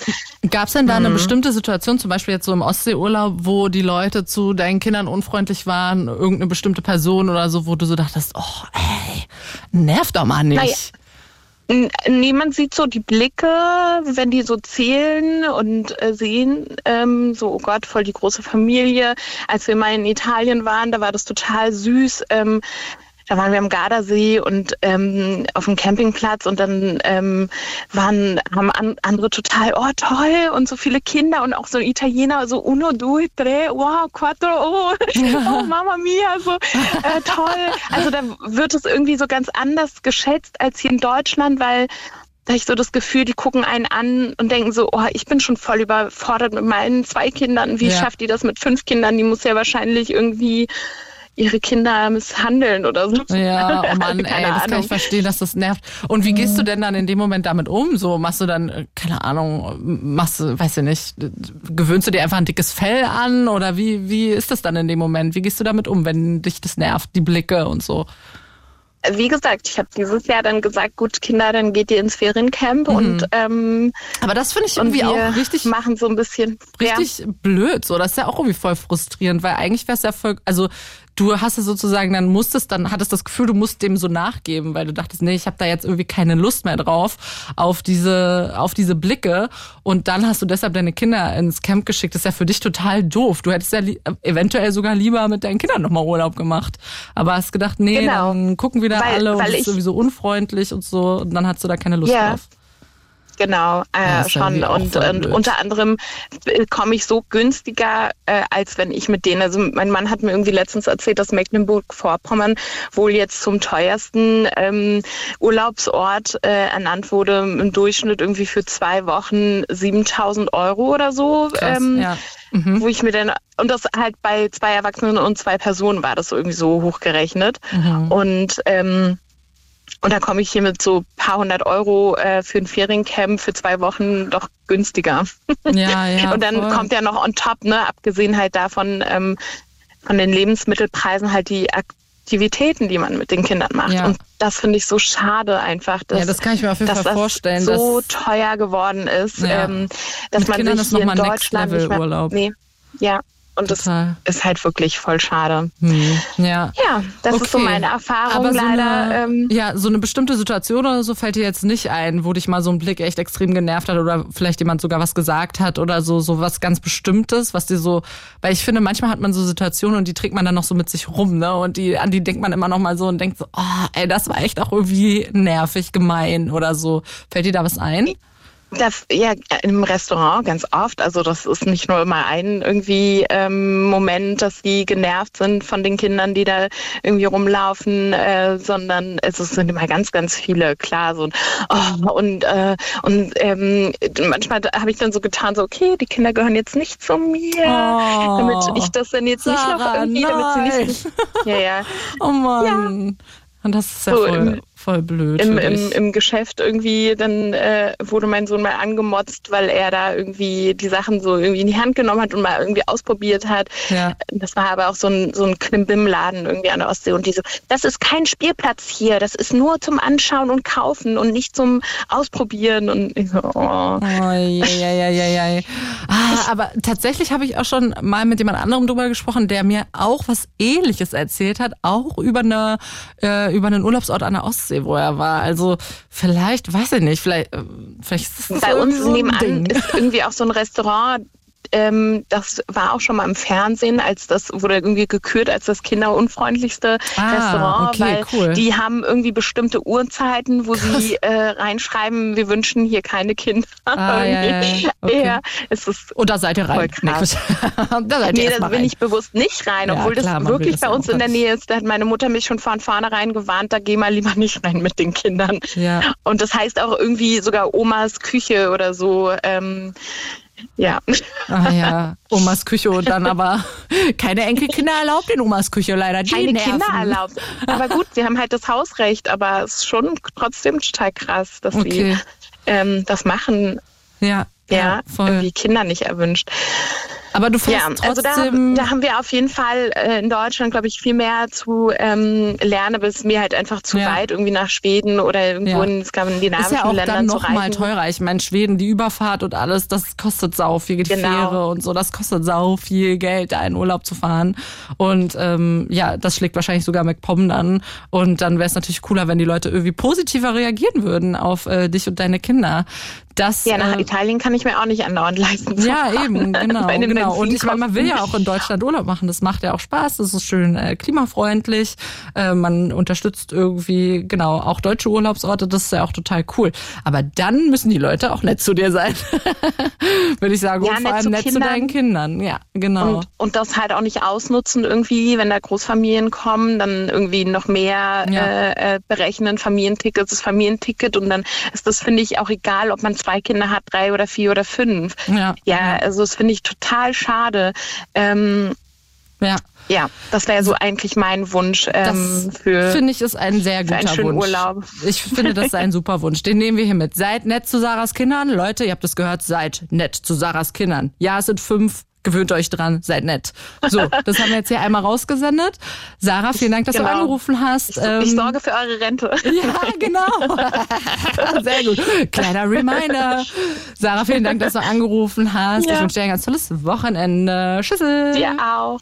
gab es denn da eine mhm. bestimmte Situation, zum Beispiel jetzt so im Ostseeurlaub, wo die Leute zu deinen Kindern unfreundlich waren, irgendeine bestimmte Person oder so, wo du so dachtest, oh, ey, nervt doch mal nicht. Naja. Niemand sieht so die Blicke, wenn die so zählen und äh, sehen, ähm, so, oh Gott, voll die große Familie. Als wir mal in Italien waren, da war das total süß. Ähm, da waren wir am Gardasee und ähm, auf dem Campingplatz und dann ähm, waren haben an, andere total oh toll und so viele Kinder und auch so Italiener so uno due tre wow quattro oh, oh Mama mia so äh, toll also da wird es irgendwie so ganz anders geschätzt als hier in Deutschland weil da habe ich so das Gefühl, die gucken einen an und denken so, oh, ich bin schon voll überfordert mit meinen zwei Kindern. Wie ja. schafft die das mit fünf Kindern? Die muss ja wahrscheinlich irgendwie ihre Kinder misshandeln oder so. Ja, oh [laughs] Mann, ey, das kann ich verstehen, dass das nervt. Und wie gehst du denn dann in dem Moment damit um? So machst du dann, äh, keine Ahnung, machst du, weiß ich nicht, gewöhnst du dir einfach ein dickes Fell an oder wie, wie ist das dann in dem Moment? Wie gehst du damit um, wenn dich das nervt, die Blicke und so? wie gesagt, ich habe dieses Jahr dann gesagt, gut, Kinder, dann geht ihr ins Feriencamp mhm. und ähm, aber das finde ich irgendwie auch richtig machen so ein bisschen richtig ja. blöd, so das ist ja auch irgendwie voll frustrierend, weil eigentlich wäre es ja voll, also du hast es sozusagen, dann musstest, dann hattest das Gefühl, du musst dem so nachgeben, weil du dachtest, nee, ich habe da jetzt irgendwie keine Lust mehr drauf auf diese, auf diese Blicke. Und dann hast du deshalb deine Kinder ins Camp geschickt. Das ist ja für dich total doof. Du hättest ja eventuell sogar lieber mit deinen Kindern nochmal Urlaub gemacht. Aber hast gedacht, nee, genau. dann gucken wieder weil, alle und es ist sowieso unfreundlich und so. Und dann hast du da keine Lust ja. drauf. Genau, äh, ja schon. Und, und unter anderem äh, komme ich so günstiger, äh, als wenn ich mit denen, also mein Mann hat mir irgendwie letztens erzählt, dass Mecklenburg-Vorpommern wohl jetzt zum teuersten ähm, Urlaubsort äh, ernannt wurde, im Durchschnitt irgendwie für zwei Wochen 7000 Euro oder so. Krass, ähm, ja. Mhm. Wo ich mir dann, und das halt bei zwei Erwachsenen und zwei Personen war das so irgendwie so hochgerechnet. Mhm. Und ähm, und da komme ich hier mit so paar hundert Euro äh, für ein Feriencamp für zwei Wochen doch günstiger. Ja, ja. [laughs] und dann voll. kommt ja noch on top, ne, abgesehen halt davon, ähm, von den Lebensmittelpreisen halt die Aktivitäten, die man mit den Kindern macht. Ja. Und das finde ich so schade einfach, dass, ja, das kann ich mir auf jeden dass Fall das vorstellen. so dass, teuer geworden ist, Ja. ähm, dass Mit man Kindern sich hier in Deutschland nicht mehr, Urlaub. Nee, ja. Und Total. das ist halt wirklich voll schade. hm, ja. Ja, das ist so Okay. meine Erfahrung Aber so leider. eine, ähm, ja, so eine bestimmte Situation oder so fällt dir jetzt nicht ein, wo dich mal so ein Blick echt extrem genervt hat oder vielleicht jemand sogar was gesagt hat oder so, so was ganz Bestimmtes, was dir so, weil ich finde, manchmal hat man so Situationen und die trägt man dann noch so mit sich rum, ne, und die, an die denkt man immer noch mal so und denkt so, oh, ey, das war echt auch irgendwie nervig, gemein oder so. Fällt dir da was ein? Das, ja, im Restaurant ganz oft. Also das ist nicht nur immer ein irgendwie ähm, Moment, dass die genervt sind von den Kindern, die da irgendwie rumlaufen, äh, sondern es sind immer ganz, ganz viele. Klar, so oh, und äh, und ähm, manchmal habe ich dann so getan, so okay, die Kinder gehören jetzt nicht zu mir, Oh. damit ich das dann jetzt nicht noch Sarah, irgendwie, damit sie nein. nicht, ja, ja. [laughs] Oh Mann. Und das ist ja So voll, voll blöd. im, im, im Geschäft irgendwie, dann äh, wurde mein Sohn mal angemotzt, weil er da irgendwie die Sachen so irgendwie in die Hand genommen hat und mal irgendwie ausprobiert hat. Ja. Das war aber auch so ein, so ein Klimbim-Laden irgendwie an der Ostsee und die so, das ist kein Spielplatz hier, das ist nur zum Anschauen und Kaufen und nicht zum Ausprobieren und ich so, oh. Oh, ja, ja, ja. Ah, aber tatsächlich habe ich auch schon mal mit jemand anderem drüber gesprochen, der mir auch was Ähnliches erzählt hat, auch über eine äh, über einen Urlaubsort an der Ostsee, wo er war. Also vielleicht, weiß ich nicht, vielleicht, äh, vielleicht ist das Bei so uns so nebenan Ding. ist [laughs] irgendwie auch so ein Restaurant. Ähm, das war auch schon mal im Fernsehen, als das wurde irgendwie gekürt als das kinderunfreundlichste Ah, Restaurant, okay, weil cool. die haben irgendwie bestimmte Uhrzeiten, wo sie äh, reinschreiben, wir wünschen hier keine Kinder. Ah, ja, ja, ja. [laughs] Okay. es ist Und da seid ihr rein. Krass. Nee, [laughs] da seid ihr Nee, da bin ich bewusst nicht rein, obwohl klar, das wirklich das bei uns in der Nähe ist. Da hat meine Mutter mich schon von vornherein gewarnt, da geh mal lieber [laughs] nicht rein mit den Kindern. Und das heißt auch irgendwie sogar Omas Küche oder so. Ähm, ja. Ah ja, Omas Küche und dann aber [laughs] keine Enkelkinder erlaubt in Omas Küche leider. Die keine nerven. Kinder erlaubt. Aber gut, sie haben halt das Hausrecht, aber es ist schon trotzdem total krass, dass Okay. sie ähm, das machen. Ja, Ja, voll. irgendwie Kinder nicht erwünscht. Aber du fährst Ja, also da, trotzdem. da haben wir auf jeden Fall äh, in Deutschland, glaube ich, viel mehr zu ähm, lernen, aber es ist mir halt einfach zu Ja. weit, irgendwie nach Schweden oder irgendwo Ja. in skandinavischen ist ja auch Ländern dann zu noch mal teurer. Ich meine, Schweden, die Überfahrt und alles, das kostet sau viel. Die Genau. Fähre und so, das kostet sau viel Geld, da in Urlaub zu fahren. Und ähm, ja, das schlägt wahrscheinlich sogar McPom dann. Und dann wäre es natürlich cooler, wenn die Leute irgendwie positiver reagieren würden auf äh, dich und deine Kinder. Das, Ja, nach äh, Italien kann ich mir auch nicht andauernd leisten. zu Ja, fahren. eben, [laughs] genau, genau. Und ich meine, man will ja auch in Deutschland Urlaub machen. Das macht ja auch Spaß. Das ist schön äh, klimafreundlich. Äh, man unterstützt irgendwie, genau, auch deutsche Urlaubsorte. Das ist ja auch total cool. Aber dann müssen die Leute auch nett zu dir sein. [laughs] Würde ich sagen. Ja, und vor allem zu nett zu Kindern. deinen Kindern. Ja, genau. Und, und das halt auch nicht ausnutzen irgendwie, wenn da Großfamilien kommen, dann irgendwie noch mehr Ja. äh, äh, berechnen, Familienticket, das Familienticket und dann ist das, finde ich, auch egal, ob man zwei Kinder hat, drei oder vier oder fünf. ja, Ja, also das finde ich total schade. Ähm, ja. ja, das wäre so eigentlich mein Wunsch ähm, Das für, finde ich ist ein sehr guter einen schönen Wunsch. Urlaub. Ich finde, das ist ein super Wunsch. Den nehmen wir hier mit. Seid nett zu Sarahs Kindern. Leute, ihr habt es gehört, seid nett zu Sarahs Kindern. Ja, es sind fünf. Gewöhnt euch dran, seid nett. So, das haben wir jetzt hier einmal rausgesendet. Sarah, vielen Dank, dass Genau. du angerufen hast. ich Ähm, sorge für eure Rente. [laughs] ja, genau. [laughs] Sehr gut. Kleiner Reminder. Sarah, vielen Dank, dass du angerufen hast. Ja. Ich wünsche dir ein ganz tolles Wochenende. Tschüssel. Dir auch.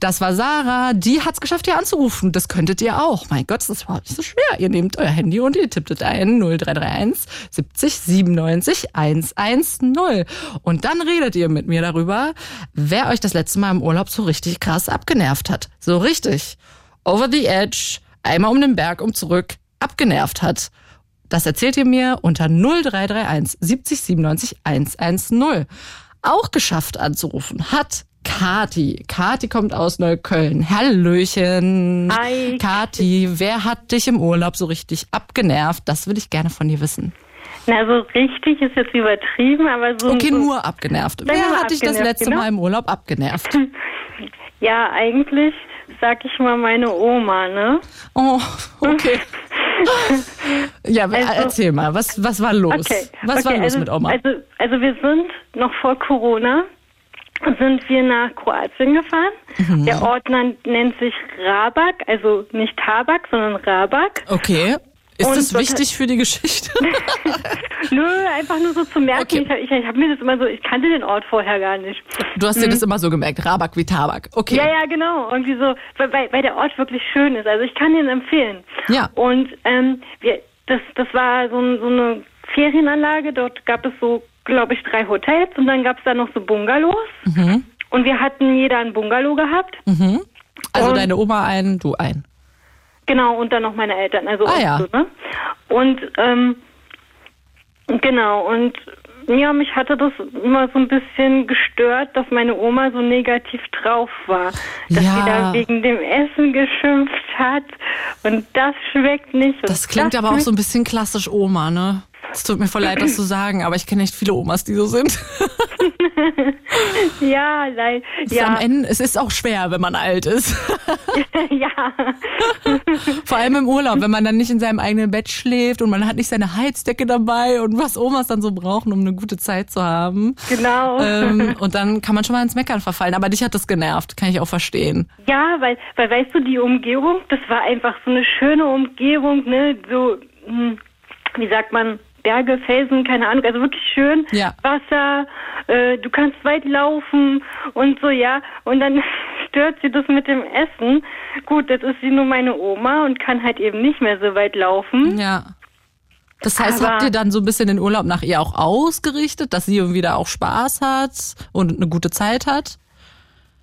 Das war Sarah. Die hat es geschafft, hier anzurufen. Das könntet ihr auch. Mein Gott, das ist überhaupt nicht so schwer. Ihr nehmt euer Handy und ihr tippt es ein 0331 70 97 110. Und dann redet ihr mit mir darüber, wer euch das letzte Mal im Urlaub so richtig krass abgenervt hat. So richtig. Over the edge, einmal um den Berg, um zurück, abgenervt hat. Das erzählt ihr mir unter 0331 70 97 110. Auch geschafft anzurufen hat Kati. Kati kommt aus Neukölln. Hallöchen. Hi. Kati, wer hat dich im Urlaub so richtig abgenervt? Das will ich gerne von dir wissen. Na, so richtig ist jetzt übertrieben, aber so. Okay, so, nur abgenervt. Wer hat dich das abgenervt, letzte genau. Mal im Urlaub abgenervt? [laughs] Ja, eigentlich sag ich mal meine Oma, ne? Oh, okay. [laughs] Ja, Also- erzähl mal, was, was war los? Okay. Was okay, war los also, mit Oma? Also, also wir sind noch vor Corona sind wir nach Kroatien gefahren. Mhm. Der Ort nennt sich Rabak, also nicht Tabak, sondern Rabak. Okay. Ist Und das wichtig für die Geschichte? [laughs] Nö, einfach nur so zu merken. Okay. Ich, ich, ich habe mir das immer so, ich kannte den Ort vorher gar nicht. Du hast dir das immer so gemerkt, Rabak wie Tabak. Okay. Mhm. Ja, ja, genau. Irgendwie so, weil, weil, der Ort wirklich schön ist. Also ich kann den empfehlen. Ja. Und ähm, wir, das, das war so, so eine Ferienanlage. Dort gab es so, glaube ich, drei Hotels und dann gab es da noch so Bungalows. Mhm. Und wir hatten jeder ein Bungalow gehabt. Also Und- deine Oma ein, du ein. Genau, und dann noch meine Eltern. Also Ah, ja. so, ne? Und ähm, genau, und ja, mich hatte das immer so ein bisschen gestört, dass meine Oma so negativ drauf war. Dass Ja. sie da wegen dem Essen geschimpft hat und das schmeckt nicht. Das klingt aber auch so ein bisschen klassisch Oma, ne? Es tut mir voll leid, das zu sagen, aber ich kenne echt viele Omas, die so sind. [laughs] Ja. Es ist Am Ja, Ende, es ist auch schwer, wenn man alt ist. [laughs] ja. [laughs] Vor allem im Urlaub, wenn man dann nicht in seinem eigenen Bett schläft und man hat nicht seine Heizdecke dabei und was Omas dann so brauchen, um eine gute Zeit zu haben. Genau. Ähm, und dann kann man schon mal ins Meckern verfallen. Aber dich hat das genervt, kann ich auch verstehen. Ja, weil, weil weißt du, die Umgebung, das war einfach so eine schöne Umgebung, ne, so, hm, wie sagt man, Berge, Felsen, keine Ahnung, also wirklich schön. Ja. Wasser, äh, du kannst weit laufen und so, ja. Und dann [laughs] stört sie das mit dem Essen. Gut, jetzt ist sie nur meine Oma und kann halt eben nicht mehr so weit laufen. Ja. Das heißt, Aber- habt ihr dann so ein bisschen den Urlaub nach ihr auch ausgerichtet, dass sie da auch Spaß hat und eine gute Zeit hat?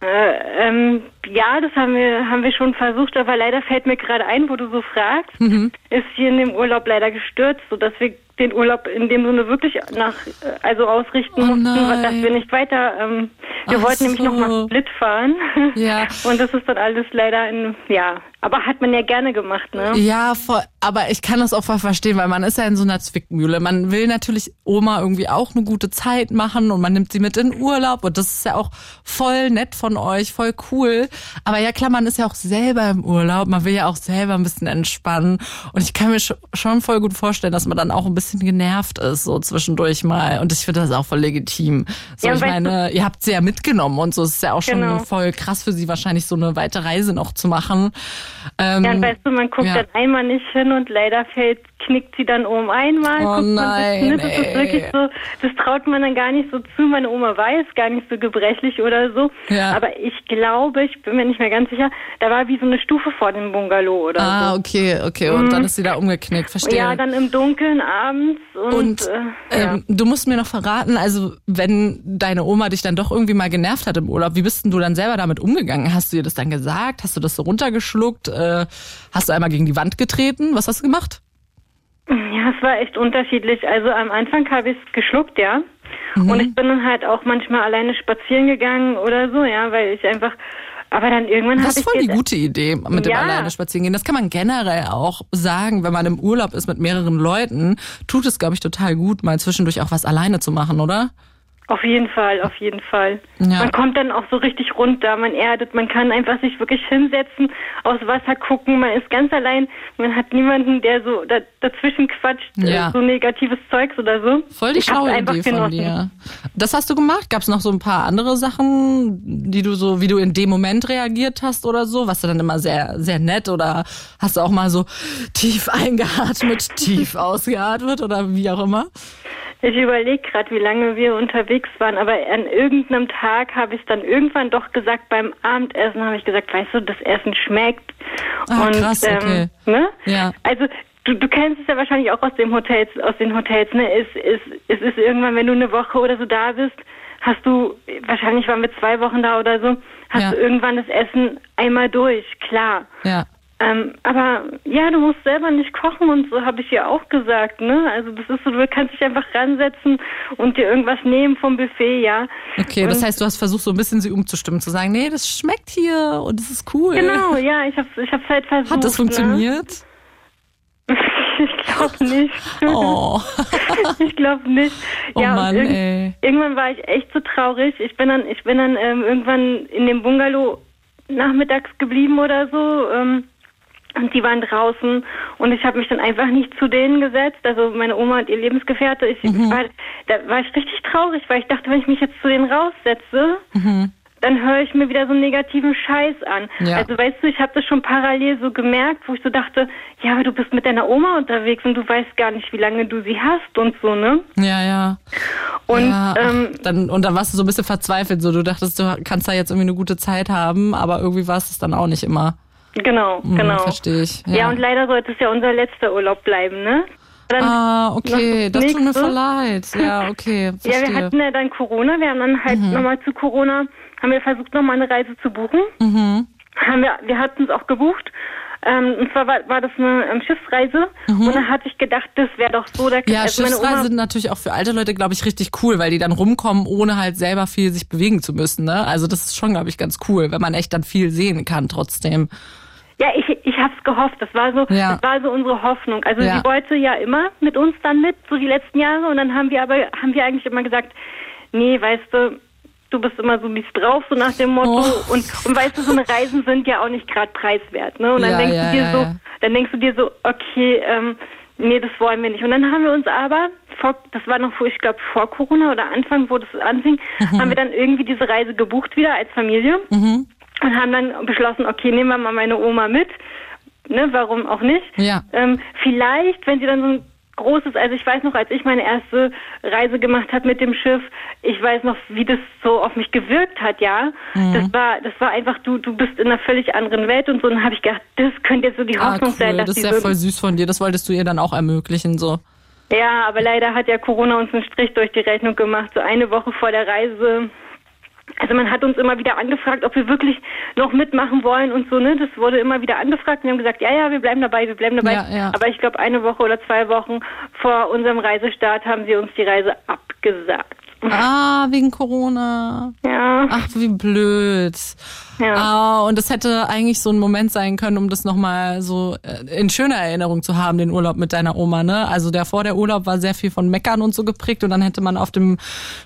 Äh, ähm, ja, das haben wir, haben wir schon versucht, aber leider fällt mir gerade ein, wo du so fragst, Mhm. ist hier in dem Urlaub leider gestürzt, sodass wir den Urlaub in dem Sinne wirklich nach, äh, also ausrichten Oh mussten, dass wir nicht weiter, ähm, wir Ach wollten nämlich so. noch mal Split fahren. Ja. [laughs] Und das ist dann alles leider in, ja, aber hat man ja gerne gemacht, ne? Ja, voll, aber ich kann das auch voll verstehen, weil man ist ja in so einer Zwickmühle. Man will natürlich Oma irgendwie auch eine gute Zeit machen und man nimmt sie mit in Urlaub und das ist ja auch voll nett von euch, voll cool. Aber ja klar, man ist ja auch selber im Urlaub, man will ja auch selber ein bisschen entspannen und ich kann mir sch- schon voll gut vorstellen, dass man dann auch ein bisschen genervt ist, so zwischendurch mal und ich finde das auch voll legitim. So, Ja, ich meine, ihr habt sie ja mitgenommen und so, es ist ja auch schon Genau. voll krass für sie wahrscheinlich so eine weite Reise noch zu machen. Ähm, Ja, und weißt du, man guckt ja. dann einmal nicht hin und leider fällt, knickt sie dann um einmal. Oh guckt man nein, das, ne? das ist wirklich so, das traut man dann gar nicht so zu. Meine Oma war jetzt gar nicht so gebrechlich oder so. Ja. Aber ich glaube, ich bin mir nicht mehr ganz sicher, da war wie so eine Stufe vor dem Bungalow oder Ah, so. okay, okay. Und dann ist sie da umgeknickt, verstehe. Mhm. Ja, dann im Dunkeln abends und, und äh, ja. ähm, du musst mir noch verraten, also wenn deine Oma dich dann doch irgendwie mal genervt hat im Urlaub, wie bist denn du dann selber damit umgegangen? Hast du ihr das dann gesagt? Hast du das so runtergeschluckt? Äh, hast du einmal gegen die Wand getreten? Was hast du gemacht? Ja, es war echt unterschiedlich. Also am Anfang habe ich es geschluckt, ja. Mhm. Und ich bin dann halt auch manchmal alleine spazieren gegangen oder so, ja, weil ich einfach. Aber dann irgendwann habe Das ich ist voll die gute Idee mit dem Ja. alleine spazieren gehen. Das kann man generell auch sagen, wenn man im Urlaub ist mit mehreren Leuten, tut es, glaube ich, total gut, mal zwischendurch auch was alleine zu machen, oder? Auf jeden Fall, auf jeden Fall. Ja. Man kommt dann auch so richtig runter, man erdet, man kann einfach sich wirklich hinsetzen, aus Wasser gucken, man ist ganz allein, man hat niemanden, der so da, dazwischen quatscht, Ja. äh, so negatives Zeugs oder so. Voll die Ich schlaue Idee von genossen. dir. Das hast du gemacht? Gab es noch so ein paar andere Sachen, die du so, wie du in dem Moment reagiert hast oder so? Warst du dann immer sehr, sehr nett oder hast du auch mal so tief eingeatmet, [laughs] tief ausgeatmet oder wie auch immer? Ich überlege gerade, wie lange wir unterwegs waren, aber an irgendeinem Tag habe ich dann irgendwann doch gesagt, beim Abendessen habe ich gesagt, weißt du, das Essen schmeckt. Ah, krass, okay. ne? Ja. Also du, du kennst es ja wahrscheinlich auch aus dem Hotels, aus den Hotels, ne? Es, es, es ist irgendwann, wenn du eine Woche oder so da bist, hast du, wahrscheinlich waren wir zwei Wochen da oder so, hast Ja. du irgendwann das Essen einmal durch, klar. Ja. Ähm, aber ja, du musst selber nicht kochen und so habe ich ihr auch gesagt, ne? Also das ist so, du kannst dich einfach ransetzen und dir irgendwas nehmen vom Buffet, ja. Okay, das heißt, du hast versucht, so ein bisschen sie umzustimmen, zu sagen, nee, das schmeckt hier und das ist cool. Genau, ja, ich habe ich hab's halt versucht. Hat das funktioniert? Ne? [laughs] ich glaube nicht. Oh. [laughs] ich glaube nicht. Oh ja, Mann, und irg ey. irgendwann war ich echt so traurig. Ich bin dann, ich bin dann ähm, irgendwann in dem Bungalow nachmittags geblieben oder so. Ähm, und die waren draußen und ich habe mich dann einfach nicht zu denen gesetzt. Also meine Oma und ihr Lebensgefährte. Ich Mhm. war, da war ich richtig traurig, weil ich dachte, wenn ich mich jetzt zu denen raussetze, dann höre ich mir wieder so einen negativen Scheiß an. Ja. Also weißt du, ich habe das schon parallel so gemerkt, wo ich so dachte, ja, aber du bist mit deiner Oma unterwegs und du weißt gar nicht, wie lange du sie hast und so, ne? Ja, ja. Und ja, ähm, dann, und dann warst du so ein bisschen verzweifelt. So, du dachtest, du kannst da jetzt irgendwie eine gute Zeit haben, aber irgendwie war es das dann auch nicht immer. Genau, Hm, genau. Verstehe ich. Ja. und leider sollte es ja unser letzter Urlaub bleiben, ne? Dann Ah, okay, das tut mir voll leid. Ja, [laughs] okay, Ja, verstehe. wir hatten ja dann Corona. Wir haben dann halt nochmal zu Corona, haben wir versucht, nochmal eine Reise zu buchen. Mhm. Haben wir, wir hatten es auch gebucht. Ähm, und zwar war, war das eine ähm, Schiffsreise. Und da hatte ich gedacht, das wäre doch so. Da, ja, also Schiffsreisen sind natürlich auch für alte Leute, glaube ich, richtig cool, weil die dann rumkommen, ohne halt selber viel sich bewegen zu müssen. Ne? Also das ist schon, glaube ich, ganz cool, wenn man echt dann viel sehen kann trotzdem. Ja, ich, ich hab's gehofft. Das war so, Ja. das war so unsere Hoffnung. Also Ja. sie wollte ja immer mit uns dann mit, so die letzten Jahre. Und dann haben wir aber, haben wir eigentlich immer gesagt, nee, weißt du, du bist immer so mies drauf, so nach dem Motto. Oh. Und, und weißt du, so eine Reisen sind ja auch nicht gerade preiswert, ne? Und dann Ja, denkst du dir so, dann denkst du dir so, okay, ähm, nee, das wollen wir nicht. Und dann haben wir uns aber, vor, das war noch, vor, ich glaube, vor Corona oder Anfang, wo das anfing, Mhm. haben wir dann irgendwie diese Reise gebucht wieder als Familie und haben dann beschlossen, okay, nehmen wir mal meine Oma mit. Ne, warum auch nicht? Ja. Ähm, vielleicht, wenn sie dann so ein großes, also ich weiß noch, als ich meine erste Reise gemacht habe mit dem Schiff, ich weiß noch, wie das so auf mich gewirkt hat, ja. Mhm. Das war, das war einfach, du, du bist in einer völlig anderen Welt und so. Und dann habe ich gedacht, das könnte jetzt so die Ah, Hoffnung cool. sein, dass Das ist ja so, voll süß von dir. Das wolltest du ihr dann auch ermöglichen, so. ja, aber leider hat ja Corona uns einen Strich durch die Rechnung gemacht. So eine Woche vor der Reise. Also man hat uns immer wieder angefragt, ob wir wirklich noch mitmachen wollen und so, ne? Das wurde immer wieder angefragt. Wir haben gesagt, ja, ja, wir bleiben dabei, wir bleiben dabei. Ja, ja. Aber ich glaube, eine Woche oder zwei Wochen vor unserem Reisestart haben sie uns die Reise abgesagt. Ah, wegen Corona. Ja, Ach, wie blöd. Ja. Ah, und das hätte eigentlich so ein Moment sein können, um das nochmal so äh, in schöner Erinnerung zu haben, den Urlaub mit deiner Oma, ne? Also der vor der Urlaub war sehr viel von Meckern und so geprägt und dann hätte man auf dem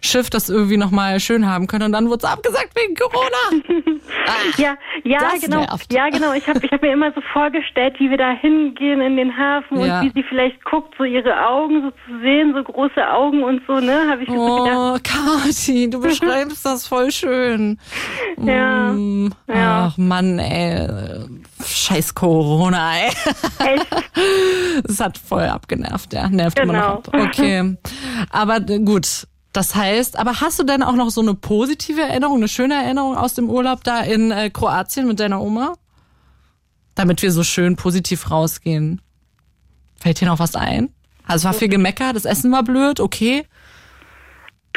Schiff das irgendwie nochmal schön haben können und dann wurde es abgesagt wegen Corona. [laughs] ja, ja, Das genau. nervt. Ja, genau. Ich habe ich hab mir immer so vorgestellt, wie wir da hingehen in den Hafen Ja. und wie sie vielleicht guckt, so ihre Augen so zu sehen, so große Augen und so, ne? Habe ich so gedacht. Oh, Kati, du beschreibst das voll schön. Ja. Mm, Ja. Ach Mann, ey. Scheiß Corona, ey. Echt? [laughs] Das hat voll abgenervt, ja. Nervt immer Genau. noch. ab. Okay. Aber äh, gut. Das heißt, aber hast du denn auch noch so eine positive Erinnerung, eine schöne Erinnerung aus dem Urlaub da in äh, Kroatien mit deiner Oma? Damit wir so schön positiv rausgehen. Fällt dir noch was ein? Also es war viel Gemecker, das Essen war blöd, okay.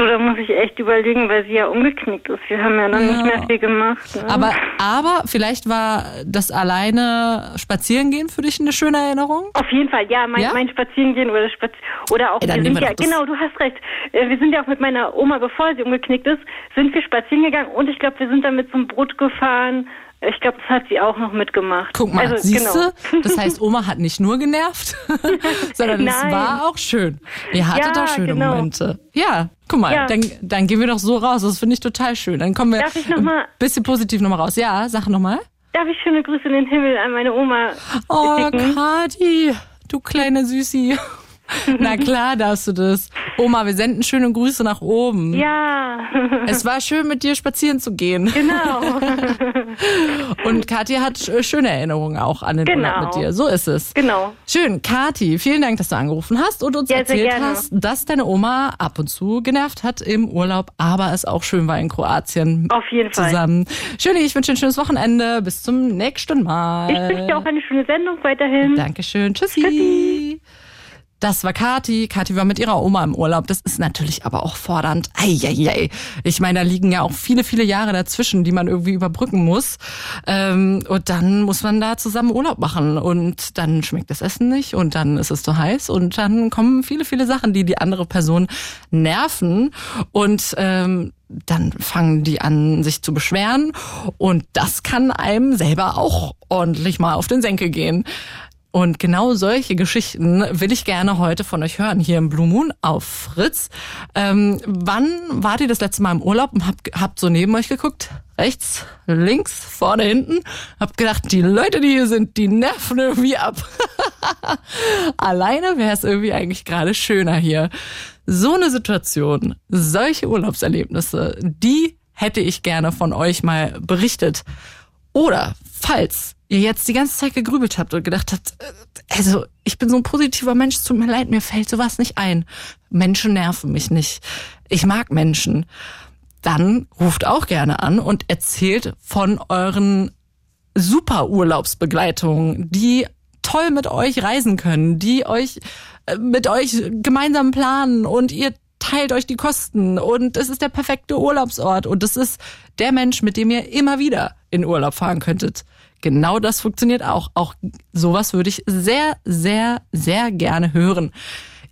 Du, da muss ich echt überlegen, weil sie ja umgeknickt ist. Wir haben ja dann Ja. nicht mehr viel gemacht. Ne? Aber, aber vielleicht war das alleine Spazierengehen für dich eine schöne Erinnerung? Auf jeden Fall, ja, mein, Ja? mein Spazierengehen oder Spaz oder auch Ey, dann wir sind wir ja, genau, du hast recht. Äh, Wir sind ja auch mit meiner Oma, bevor sie umgeknickt ist, sind wir spazieren gegangen und ich glaube, wir sind damit zum Brot gefahren. Ich glaube, das hat sie auch noch mitgemacht. Guck mal, also, siehst genau. du? Das heißt, Oma hat nicht nur genervt, [laughs] sondern es Nein. war auch schön. Ihr hattet Ja, auch schöne genau. Momente. Ja, guck mal, Ja. dann, dann gehen wir doch so raus. Das finde ich total schön. Dann kommen wir ein bisschen positiv nochmal raus. Ja, sag nochmal. Darf ich schöne Grüße in den Himmel an meine Oma Oh, schicken? Kati, du kleine Süßi. [laughs] Na klar darfst du das. Oma, wir senden schöne Grüße nach oben. Ja, Es war schön, mit dir spazieren zu gehen. genau. [laughs] Und Kathi hat schöne Erinnerungen auch an den Genau. Urlaub mit dir. So ist es. genau. Schön, Kathi, vielen Dank, dass du angerufen hast und uns Ja, erzählt hast, dass deine Oma ab und zu genervt hat im Urlaub, aber es auch schön war in Kroatien. Auf jeden Fall. Zusammen. Schöni, ich wünsche dir ein schönes Wochenende. Bis zum nächsten Mal. Ich wünsche dir auch eine schöne Sendung weiterhin. Dankeschön. Tschüssi. Tschüssi. Das war Kati. Kati war mit ihrer Oma im Urlaub. Das ist natürlich aber auch fordernd. Eieiei. Ich meine, da liegen ja auch viele, viele Jahre dazwischen, die man irgendwie überbrücken muss. Ähm, und dann muss man da zusammen Urlaub machen. Und dann schmeckt das Essen nicht. Und dann ist es zu heiß. Und dann kommen viele, viele Sachen, die die andere Person nerven. Und ähm, dann fangen die an, sich zu beschweren. Und das kann einem selber auch ordentlich mal auf den Senkel gehen. Und genau solche Geschichten will ich gerne heute von euch hören, hier im Blue Moon auf Fritz. Ähm, wann wart ihr das letzte Mal im Urlaub und habt, habt so neben euch geguckt? Rechts, links, vorne, hinten? Habt gedacht, die Leute, die hier sind, die nerven irgendwie ab. [laughs] Alleine wäre es irgendwie eigentlich gerade schöner hier. So eine Situation, solche Urlaubserlebnisse, die hätte ich gerne von euch mal berichtet. Oder falls ihr jetzt die ganze Zeit gegrübelt habt und gedacht habt, äh, also ich bin so ein positiver Mensch, tut mir leid, mir fällt sowas nicht ein. Menschen nerven mich nicht. Ich mag Menschen. Dann ruft auch gerne an und erzählt von euren super Urlaubsbegleitungen, die toll mit euch reisen können, die euch äh, mit euch gemeinsam planen und ihr teilt euch die Kosten und es ist der perfekte Urlaubsort und es ist der Mensch, mit dem ihr immer wieder in Urlaub fahren könntet. Genau das funktioniert auch. Auch sowas würde ich sehr, sehr, sehr gerne hören.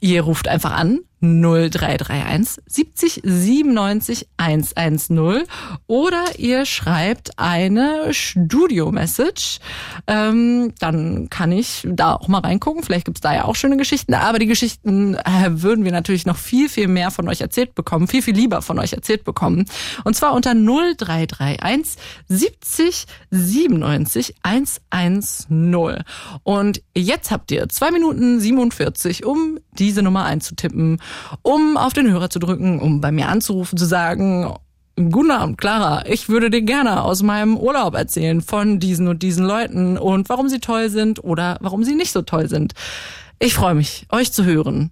Ihr ruft einfach an 0331 70 97 110 oder ihr schreibt eine Studio-Message. Ähm, dann kann ich da auch mal reingucken. Vielleicht gibt's da ja auch schöne Geschichten. Aber die Geschichten äh, würden wir natürlich noch viel, viel mehr von euch erzählt bekommen. Viel, viel lieber von euch erzählt bekommen. Und zwar unter 0331 70 97 110. Und jetzt habt ihr zwei Minuten 47, um diese Nummer einzutippen um auf den Hörer zu drücken, um bei mir anzurufen, zu sagen, Guten Abend, Clara. Ich würde dir gerne aus meinem Urlaub erzählen von diesen und diesen Leuten und warum sie toll sind oder warum sie nicht so toll sind. Ich freue mich, euch zu hören.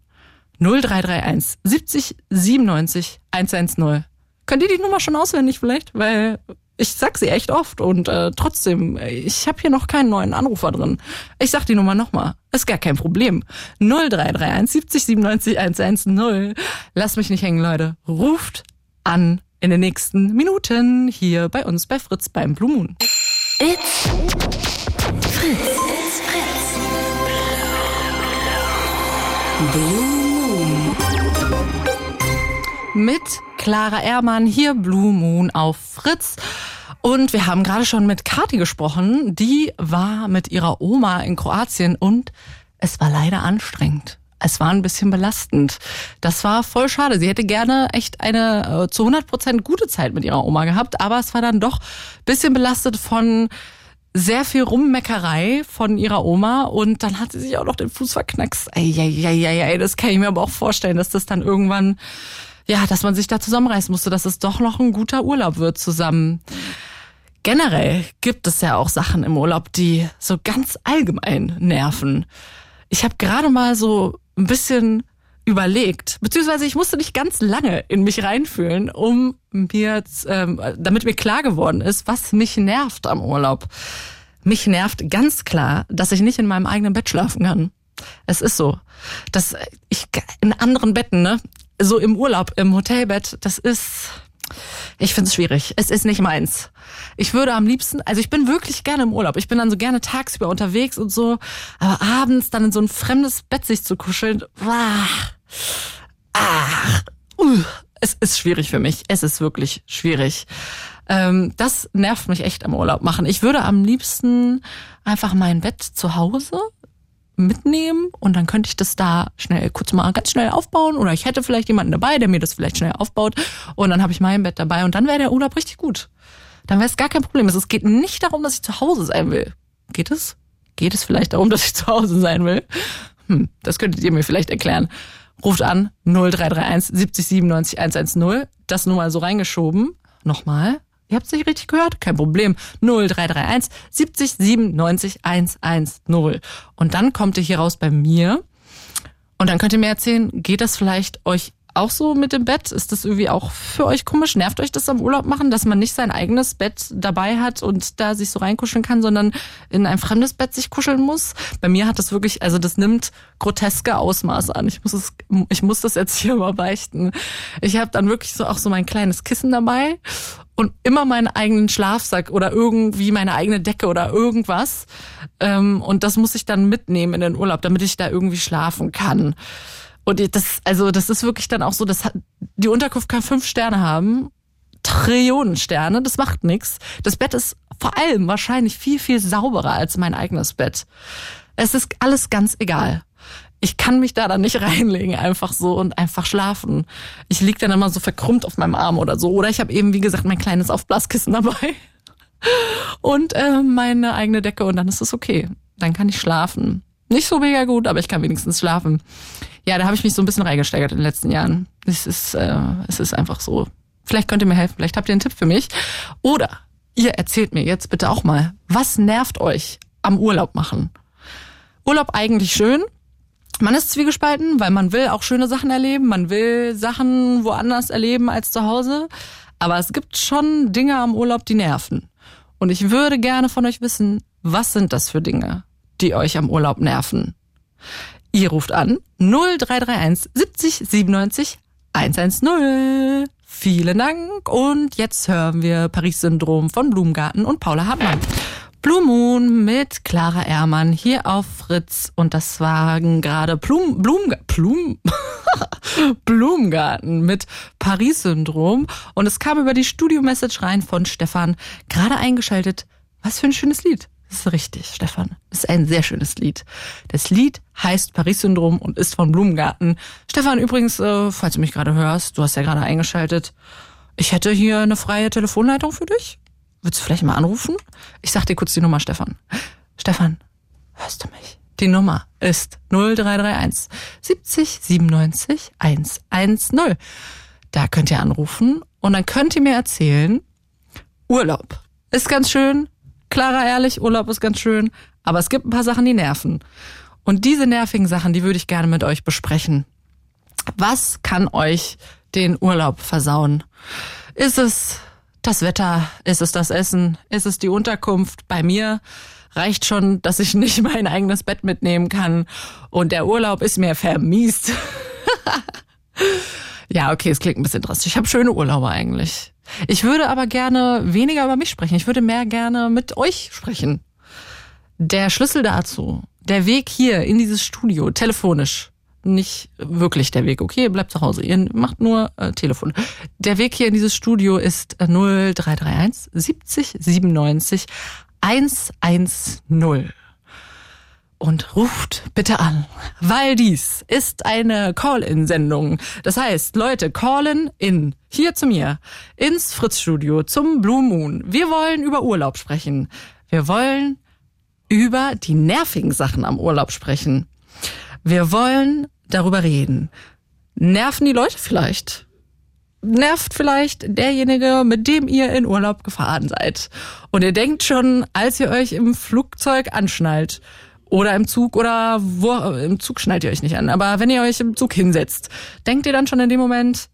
0331 70 97 110. Könnt ihr die Nummer schon auswendig vielleicht? Weil ich sag sie echt oft und äh, trotzdem, ich habe hier noch keinen neuen Anrufer drin. Ich sag die Nummer nochmal. Ist gar kein Problem. 0331 70 97 110. Lasst mich nicht hängen, Leute. Ruft an in den nächsten Minuten hier bei uns bei Fritz beim Blue Moon. It's Fritz. It's Fritz. Blue Moon. mit Clara Ehrmann, hier Blue Moon auf Fritz. Und wir haben gerade schon mit Kati gesprochen. Die war mit ihrer Oma in Kroatien und es war leider anstrengend. Es war ein bisschen belastend. Das war voll schade. Sie hätte gerne echt eine äh, zu 100 Prozent gute Zeit mit ihrer Oma gehabt, aber es war dann doch bisschen belastet von sehr viel Rummeckerei von ihrer Oma und dann hat sie sich auch noch den Fuß verknackst. Eieieiei, das kann ich mir aber auch vorstellen, dass das dann irgendwann, ja, dass man sich da zusammenreißen musste, dass es doch noch ein guter Urlaub wird zusammen. Generell gibt es ja auch Sachen im Urlaub, die so ganz allgemein nerven. Ich habe gerade mal so ein bisschen überlegt, beziehungsweise ich musste nicht ganz lange in mich reinfühlen, um mir, ähm, damit mir klar geworden ist, was mich nervt am Urlaub. Mich nervt ganz klar, dass ich nicht in meinem eigenen Bett schlafen kann. Es ist so, dass ich in anderen Betten, ne, so im Urlaub, im Hotelbett, das ist, ich finde es schwierig. Es ist nicht meins. Ich würde am liebsten, also ich bin wirklich gerne im Urlaub. Ich bin dann so gerne tagsüber unterwegs und so, aber abends dann in so ein fremdes Bett sich zu kuscheln, wah, ach, uh, es ist schwierig für mich. Es ist wirklich schwierig. Ähm, das nervt mich echt am Urlaub machen. Ich würde am liebsten einfach mein Bett zu Hause mitnehmen und dann könnte ich das da schnell kurz mal ganz schnell aufbauen oder ich hätte vielleicht jemanden dabei, der mir das vielleicht schnell aufbaut und dann habe ich mein Bett dabei und dann wäre der Urlaub richtig gut. Dann wäre es gar kein Problem. Es geht nicht darum, dass ich zu Hause sein will. Geht es? Geht es vielleicht darum, [laughs] dass ich zu Hause sein will? Hm, das könntet ihr mir vielleicht erklären. Ruft an 0331 70 97 110. Das nur mal so reingeschoben. Nochmal. Ihr habt es nicht richtig gehört? Kein Problem. 0331 70 97 110. Und dann kommt ihr hier raus bei mir. Und dann könnt ihr mir erzählen, geht das vielleicht euch auch so mit dem Bett? Ist das irgendwie auch für euch komisch? Nervt euch das am Urlaub machen, dass man nicht sein eigenes Bett dabei hat und da sich so reinkuscheln kann, sondern in ein fremdes Bett sich kuscheln muss? Bei mir hat das wirklich, also das nimmt groteske Ausmaße an. Ich muss es, ich muss das jetzt hier [laughs] mal beichten. Ich habe dann wirklich so auch so mein kleines Kissen dabei und immer meinen eigenen Schlafsack oder irgendwie meine eigene Decke oder irgendwas. Ähm, und das muss ich dann mitnehmen in den Urlaub, damit ich da irgendwie schlafen kann. Und das, also das ist wirklich dann auch so, dass die Unterkunft kann fünf Sterne haben, Trillionen Sterne, das macht nichts. Das Bett ist vor allem wahrscheinlich viel, viel sauberer als mein eigenes Bett. Es ist alles ganz egal ich kann mich da dann nicht [laughs] reinlegen, einfach so und einfach schlafen. Ich lieg dann immer so verkrümmt auf meinem Arm oder so. Oder ich habe eben, wie gesagt, mein kleines Aufblaskissen dabei [laughs] und äh, meine eigene Decke und dann ist es okay. Dann kann ich schlafen. Nicht so mega gut, aber ich kann wenigstens schlafen. Ja, da habe ich mich so ein bisschen reingesteigert in den letzten Jahren. Es ist, äh, es ist einfach so. Vielleicht könnt ihr mir helfen, vielleicht habt ihr einen Tipp für mich. Oder ihr erzählt mir jetzt bitte auch mal, was nervt euch am Urlaub machen? Urlaub eigentlich schön, man ist zwiegespalten, weil man will auch schöne Sachen erleben, man will Sachen woanders erleben als zu Hause. Aber es gibt schon Dinge am Urlaub, die nerven. Und ich würde gerne von euch wissen, was sind das für Dinge, die euch am Urlaub nerven? Ihr ruft an 0331 70 97 110. Vielen Dank und jetzt hören wir Paris-Syndrom von Blumengarten und Paula Hartmann. Blue Moon mit Clara Ehrmann hier auf Fritz und das waren gerade Blum, Blum, Blum, [laughs] Blumengarten mit Paris-Syndrom und es kam über die Studio-Message rein von Stefan, gerade eingeschaltet. Was für ein schönes Lied. Das ist richtig, Stefan. Das ist ein sehr schönes Lied. Das Lied heißt Paris-Syndrom und ist von Blumengarten. Stefan, übrigens, äh, falls du mich gerade hörst, du hast ja gerade eingeschaltet, ich hätte hier eine freie Telefonleitung für dich. Würdest du vielleicht mal anrufen? Ich sag dir kurz die Nummer, Stefan. Stefan, hörst du mich? Die Nummer ist 0331 70 97 110. Da könnt ihr anrufen und dann könnt ihr mir erzählen, Urlaub ist ganz schön, klarer ehrlich, Urlaub ist ganz schön, aber es gibt ein paar Sachen, die nerven. Und diese nervigen Sachen, die würde ich gerne mit euch besprechen. Was kann euch den Urlaub versauen? Ist es das Wetter? Ist es das Essen? Ist es die Unterkunft? Bei mir reicht schon, dass ich nicht [laughs] mein eigenes Bett mitnehmen kann und der Urlaub ist mir vermiest. [laughs] ja, okay, es klingt ein bisschen drastisch. Ich habe schöne Urlaube eigentlich. Ich würde aber gerne weniger über mich sprechen. Ich würde mehr gerne mit euch sprechen. Der Schlüssel dazu, der Weg hier in dieses Studio, telefonisch, nicht wirklich der Weg. Okay, ihr bleibt zu Hause. Ihr macht nur äh, Telefon. Der Weg hier in dieses Studio ist 0331 70 97 110 und ruft bitte an, weil dies ist eine Call-in-Sendung. Das heißt, Leute, callen in hier zu mir ins Fritz-Studio zum Blue Moon. Wir wollen über Urlaub sprechen. Wir wollen über die nervigen Sachen am Urlaub sprechen. Wir wollen darüber reden. Nerven die Leute vielleicht? Nervt vielleicht derjenige, mit dem ihr in Urlaub gefahren seid. Und ihr denkt schon, als ihr euch im Flugzeug anschnallt, oder im Zug oder wo, im Zug schnallt ihr euch nicht an, aber wenn ihr euch im Zug hinsetzt, denkt ihr dann schon in dem Moment,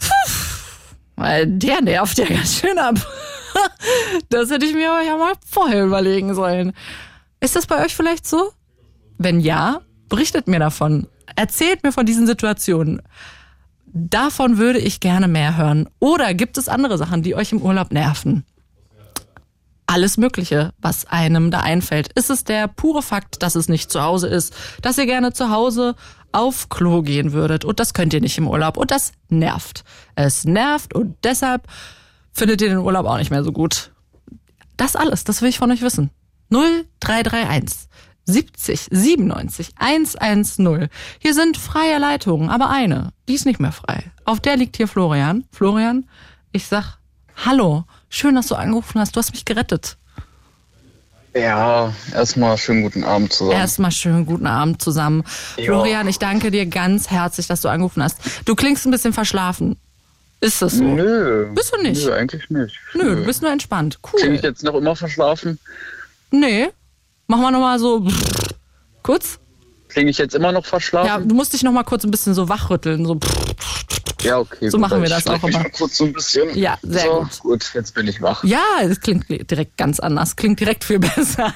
pff, der nervt ja ganz schön ab. [laughs] das hätte ich mir aber ja mal vorher überlegen sollen. Ist das bei euch vielleicht so? Wenn ja, berichtet mir davon. Erzählt mir von diesen Situationen. Davon würde ich gerne mehr hören. Oder gibt es andere Sachen, die euch im Urlaub nerven? Alles Mögliche, was einem da einfällt. Ist es der pure Fakt, dass es nicht zu Hause ist, dass ihr gerne zu Hause auf Klo gehen würdet und das könnt ihr nicht im Urlaub und das nervt. Es nervt und deshalb findet ihr den Urlaub auch nicht mehr so gut. Das alles, das will ich von euch wissen. 0331 70 97 110. Hier sind freie Leitungen, aber eine, die ist nicht mehr frei. Auf der liegt hier Florian. Florian, ich sag Hallo, schön, dass du angerufen hast. Du hast mich gerettet. Ja, erstmal schönen guten Abend zusammen. Erstmal schönen guten Abend zusammen. Ja. Florian, ich danke dir ganz herzlich, dass du angerufen hast. Du klingst ein bisschen verschlafen. Ist das so? Nö. Bist du nicht? Nö, eigentlich nicht. Nö, Nö. du bist nur entspannt. Cool. Klinge ich jetzt noch immer verschlafen? Nee, Machen wir nochmal so kurz. Klinge ich jetzt immer noch Ja, verschlafen? du musst dich noch mal kurz ein bisschen so wachrütteln. So. Ja, okay. So gut, machen wir das auch immer. kurz so ein bisschen. Ja, sehr so, gut. Gut, jetzt bin ich wach. Ja, das klingt direkt ganz anders. Klingt direkt viel [laughs] besser.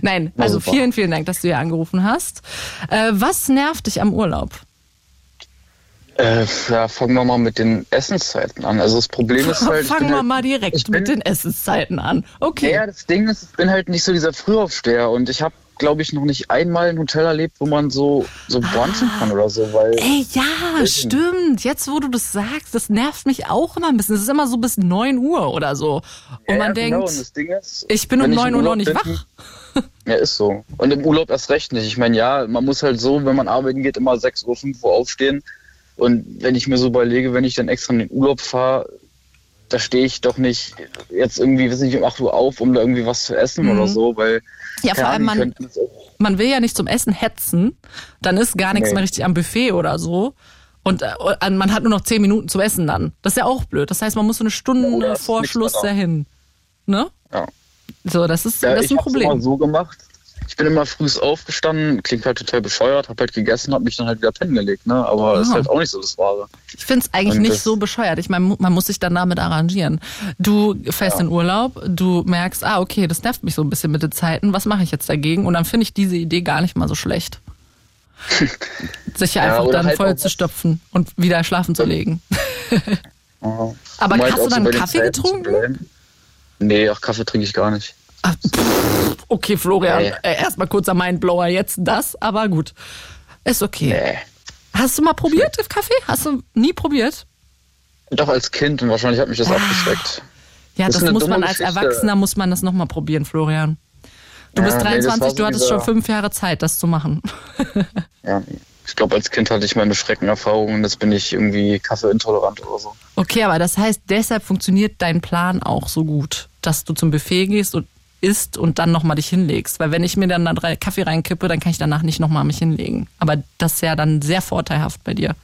Nein, also super. vielen, vielen Dank, dass du hier angerufen hast. Äh, was nervt dich am Urlaub? Äh, ja, fangen wir mal mit den Essenszeiten an. Also das Problem ist halt. [laughs] Fangen wir halt, mal direkt bin- mit den Essenszeiten an. Okay. Ja, das Ding ist, ich bin halt nicht so dieser Frühaufsteher und ich habe, glaube ich, noch nicht einmal ein Hotel erlebt, wo man so, so brunchen kann oder so, weil. Ey, ja, stimmt. Jetzt, wo du das sagst, das nervt mich auch immer ein bisschen. Es ist immer so bis 9 Uhr oder so. Und ja, man genau, denkt, Ding ist, ich bin um wenn 9 im Uhr noch nicht bin, wach. Ja, ist so. Und im Urlaub erst recht nicht. Ich meine, ja, man muss halt so, wenn man arbeiten geht, immer 6 Uhr, 5 Uhr aufstehen. Und wenn ich mir so überlege, wenn ich dann extra in den Urlaub fahre, da stehe ich doch nicht jetzt irgendwie, weiß nicht, um 8 Uhr auf, um da irgendwie was zu essen Mhm. oder so, weil. Ja, vor allem, man, man will ja nicht zum Essen hetzen. Dann ist gar nichts Nee. mehr richtig am Buffet oder so. Und äh, man hat nur noch 10 Minuten zum Essen dann. Das ist ja auch blöd. Das heißt, man muss so eine Stunde ist vor Schluss dahin. Ne? Ja. So, das ist, Ja, das ist ich ein Problem. immer so gemacht. Ich bin immer früh aufgestanden, klingt halt total bescheuert, hab halt gegessen, hab mich dann halt wieder pennen gelegt, ne? Aber Ja. ist halt auch nicht so das Wahre. Ich finde es eigentlich Und nicht so bescheuert. Ich meine, man muss sich dann damit arrangieren. Du fährst in Urlaub, du merkst, ah, okay, das nervt mich so ein bisschen mit den Zeiten. Was mache ich jetzt dagegen? Und dann finde ich diese Idee gar nicht mal so schlecht. [laughs] Sich ja Ja, einfach dann halt voll auch zu stopfen und wieder schlafen zu legen. [laughs] Aber Um halt hast du auch so dann Kaffee getrunken? Nee, ach, Kaffee trinke ich gar nicht. Ah, Okay, Florian, Nee. äh, erstmal kurzer Mindblower jetzt das, aber gut. Ist okay. Nee. Hast du mal probiert, Kaffee? Hast du nie probiert? Doch als Kind und wahrscheinlich hat mich das abgeschreckt. Ja, Das das, muss man als Geschichte. Erwachsener, muss man das nochmal probieren, Florian. Du Ja, bist nee, das 23, war so du hattest schon fünf Jahre Zeit, das zu machen. [laughs] Ja. Ich glaube, als Kind hatte ich meine Schreckenerfahrungen und jetzt bin ich irgendwie kaffeeintolerant oder so. Okay, aber das heißt, deshalb funktioniert dein Plan auch so gut, dass du zum Buffet gehst und isst und dann nochmal dich hinlegst. Weil wenn ich mir dann da drei Kaffee reinkippe, dann kann ich danach nicht nochmal mich hinlegen. Aber das ist ja dann sehr vorteilhaft bei dir.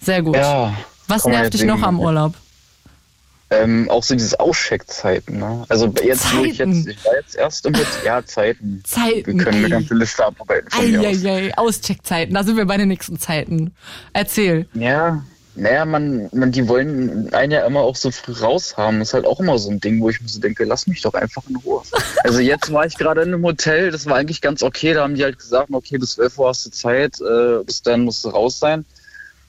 Sehr gut. Ja. Was nervt dich noch am Urlaub? Ähm, auch so diese Ausscheckzeiten, ne? Also jetzt, wo ich Zeiten. jetzt, ich war jetzt erst im [laughs] ja, Zeiten. Zeiten, Wir können eine ganze Liste abarbeiten von mir aus. Eieiei, Auscheckzeiten, da sind wir bei den nächsten Zeiten. Erzähl. Ja, naja, man, man, die wollen einen ja immer auch so früh raushaben. Das ist halt auch immer so ein Ding, wo ich mir so denke, lass mich doch einfach in Ruhe. [laughs] Also jetzt war ich gerade in einem Hotel, das war eigentlich ganz okay. Da haben die halt gesagt, okay, bis 12 Uhr hast du Zeit, äh, bis dann musst du raus sein.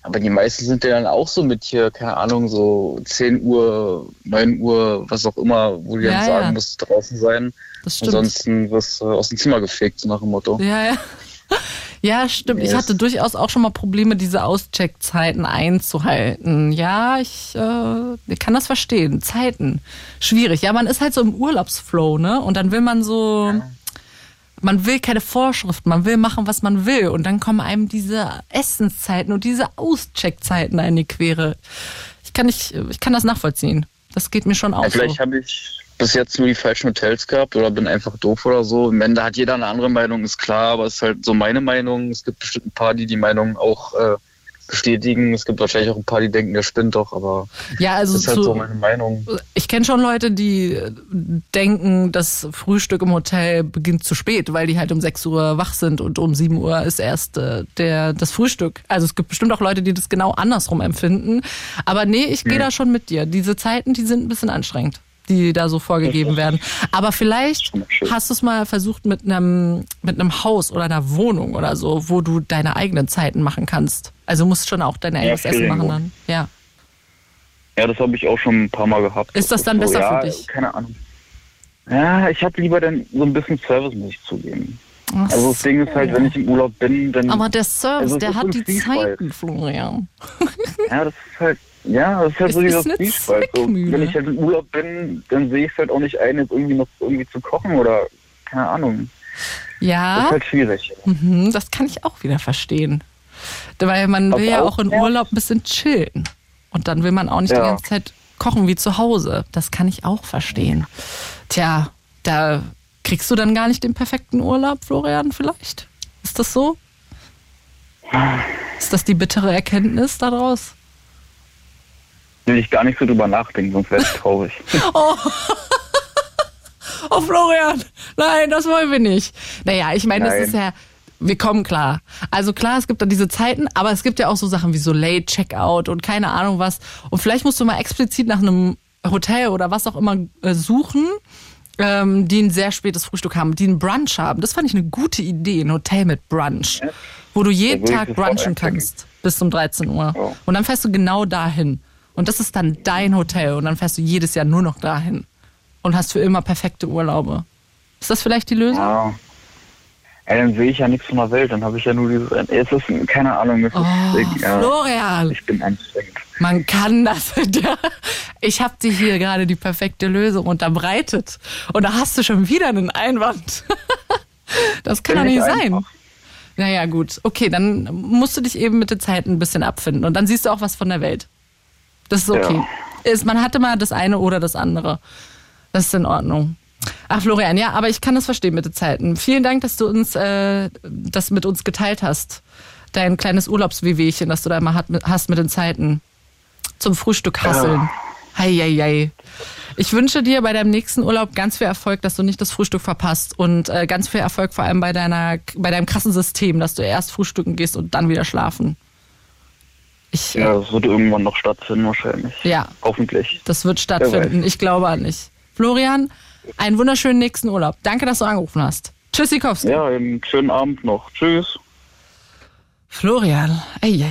Aber die meisten sind ja dann auch so mit hier, keine Ahnung, so 10 Uhr, 9 Uhr, was auch immer, wo die Ja, dann sagen, ja. musst du draußen sein. Ansonsten wirst du aus dem Zimmer gefegt, so nach dem Motto. Ja, ja. Ja, stimmt. Ich hatte durchaus auch schon mal Probleme, diese Auscheckzeiten einzuhalten. Ja, ich äh, kann das verstehen. Zeiten. Schwierig. Ja, man ist halt so im Urlaubsflow, ne? Und dann will man so. Man will keine Vorschriften, man will machen, was man will. Und dann kommen einem diese Essenszeiten und diese Auscheckzeiten in die Quere. Ich kann nicht, ich kann das nachvollziehen. Das geht mir schon auch Ja, vielleicht so. habe ich bis jetzt nur die falschen Hotels gehabt oder bin einfach doof oder so. Am Ende hat jeder eine andere Meinung, ist klar, aber es ist halt so meine Meinung. Es gibt bestimmt ein paar, die die Meinung auch äh, bestätigen. Es gibt wahrscheinlich auch ein paar, die denken, der spinnt doch, aber Ja, also das ist halt zu, so meine Meinung. Ich kenne schon Leute, die äh, denken, das Frühstück im Hotel beginnt zu spät, weil die halt um 6 Uhr wach sind und um 7 Uhr ist erst äh, der, das Frühstück. Also es gibt bestimmt auch Leute, die das genau andersrum empfinden. Aber nee, ich gehe da schon mit dir. Diese Zeiten, die sind ein bisschen anstrengend, die da so vorgegeben werden. Aber vielleicht hast du es mal versucht mit einem mit einem Haus oder einer Wohnung oder so, wo du deine eigenen Zeiten machen kannst. Also musst schon auch dein eigenes Essen machen dann. Ja. Ja, das habe ich auch schon ein paar Mal gehabt. Ist das dann so, besser ja, für dich? Keine Ahnung. Ja, ich habe lieber dann so ein bisschen Service, muss ich zugeben. Ach Also das Ding ist halt, wenn ich im Urlaub bin, dann... Aber der Service, Also der hat die. Zeiten, Florian. Ja, das ist halt, ja, das ist halt Es so dieser Zwiespalt. So, wenn ich halt im Urlaub bin, dann sehe ich es halt auch nicht ein, jetzt irgendwie noch irgendwie zu kochen oder keine Ahnung. Das Ja, ist halt schwierig. mhm, das kann ich auch wieder verstehen. Weil man will ja auch nervt. Urlaub ein bisschen chillen. Und dann will man auch nicht die Ja. ganze Zeit kochen wie zu Hause. Das kann ich auch verstehen. Tja, da kriegst du dann gar nicht den perfekten Urlaub, Florian, vielleicht? Ist das so? Ist das die bittere Erkenntnis daraus? Will ich gar nicht so drüber nachdenken, sonst wäre ich [laughs] traurig. Oh, Florian, nein, das wollen wir nicht. Naja, ich meine, das ist ja, wir kommen klar. Also klar, es gibt da diese Zeiten, aber es gibt ja auch so Sachen wie so Late Checkout und keine Ahnung was. Und vielleicht musst du mal explizit nach einem Hotel oder was auch immer äh, suchen, ähm, die ein sehr spätes Frühstück haben, die einen Brunch haben. Das fand ich eine gute Idee, ein Hotel mit Brunch, wo du jeden Tag brunchen kannst bis um 13 Uhr. Ja. Und dann fährst du genau dahin. Und das ist dann dein Hotel und dann fährst du jedes Jahr nur noch dahin und hast für immer perfekte Urlaube. Ist das vielleicht die Lösung? Ja. Ey, dann sehe ich ja nichts von der Welt, dann habe ich ja nur dieses. Es ist, keine Ahnung, es ist, Oh, ja, Florian, ich bin anstrengend. man kann das. [laughs] Ich habe dir hier gerade die perfekte Lösung unterbreitet. Und da hast du schon wieder einen Einwand. [laughs] Das kann doch nicht ich sein. einfach. Naja, gut. Okay, dann musst du dich eben mit der Zeit ein bisschen abfinden. Und dann siehst du auch was von der Welt. Das ist okay. Ist, man hatte mal das eine oder das andere. Das ist in Ordnung. Ach, Florian, ja, aber ich kann das verstehen mit den Zeiten. Vielen Dank, dass du uns äh, das mit uns geteilt hast. Dein kleines Urlaubswehwehchen, das du da immer hat, hast mit den Zeiten. Zum Frühstück hasseln. Hei, hei, hei. Ich wünsche dir bei deinem nächsten Urlaub ganz viel Erfolg, dass du nicht das Frühstück verpasst und äh, ganz viel Erfolg vor allem bei deiner, bei deinem krassen System, dass du erst frühstücken gehst und dann wieder schlafen. Ich, Ja, das wird irgendwann noch stattfinden, wahrscheinlich. ja, Hoffentlich. das wird stattfinden. Ich glaube an dich. Florian, einen wunderschönen nächsten Urlaub. Danke, dass du angerufen hast. Tschüssikowski. Ja, einen schönen Abend noch. Tschüss. Florian, eieiei,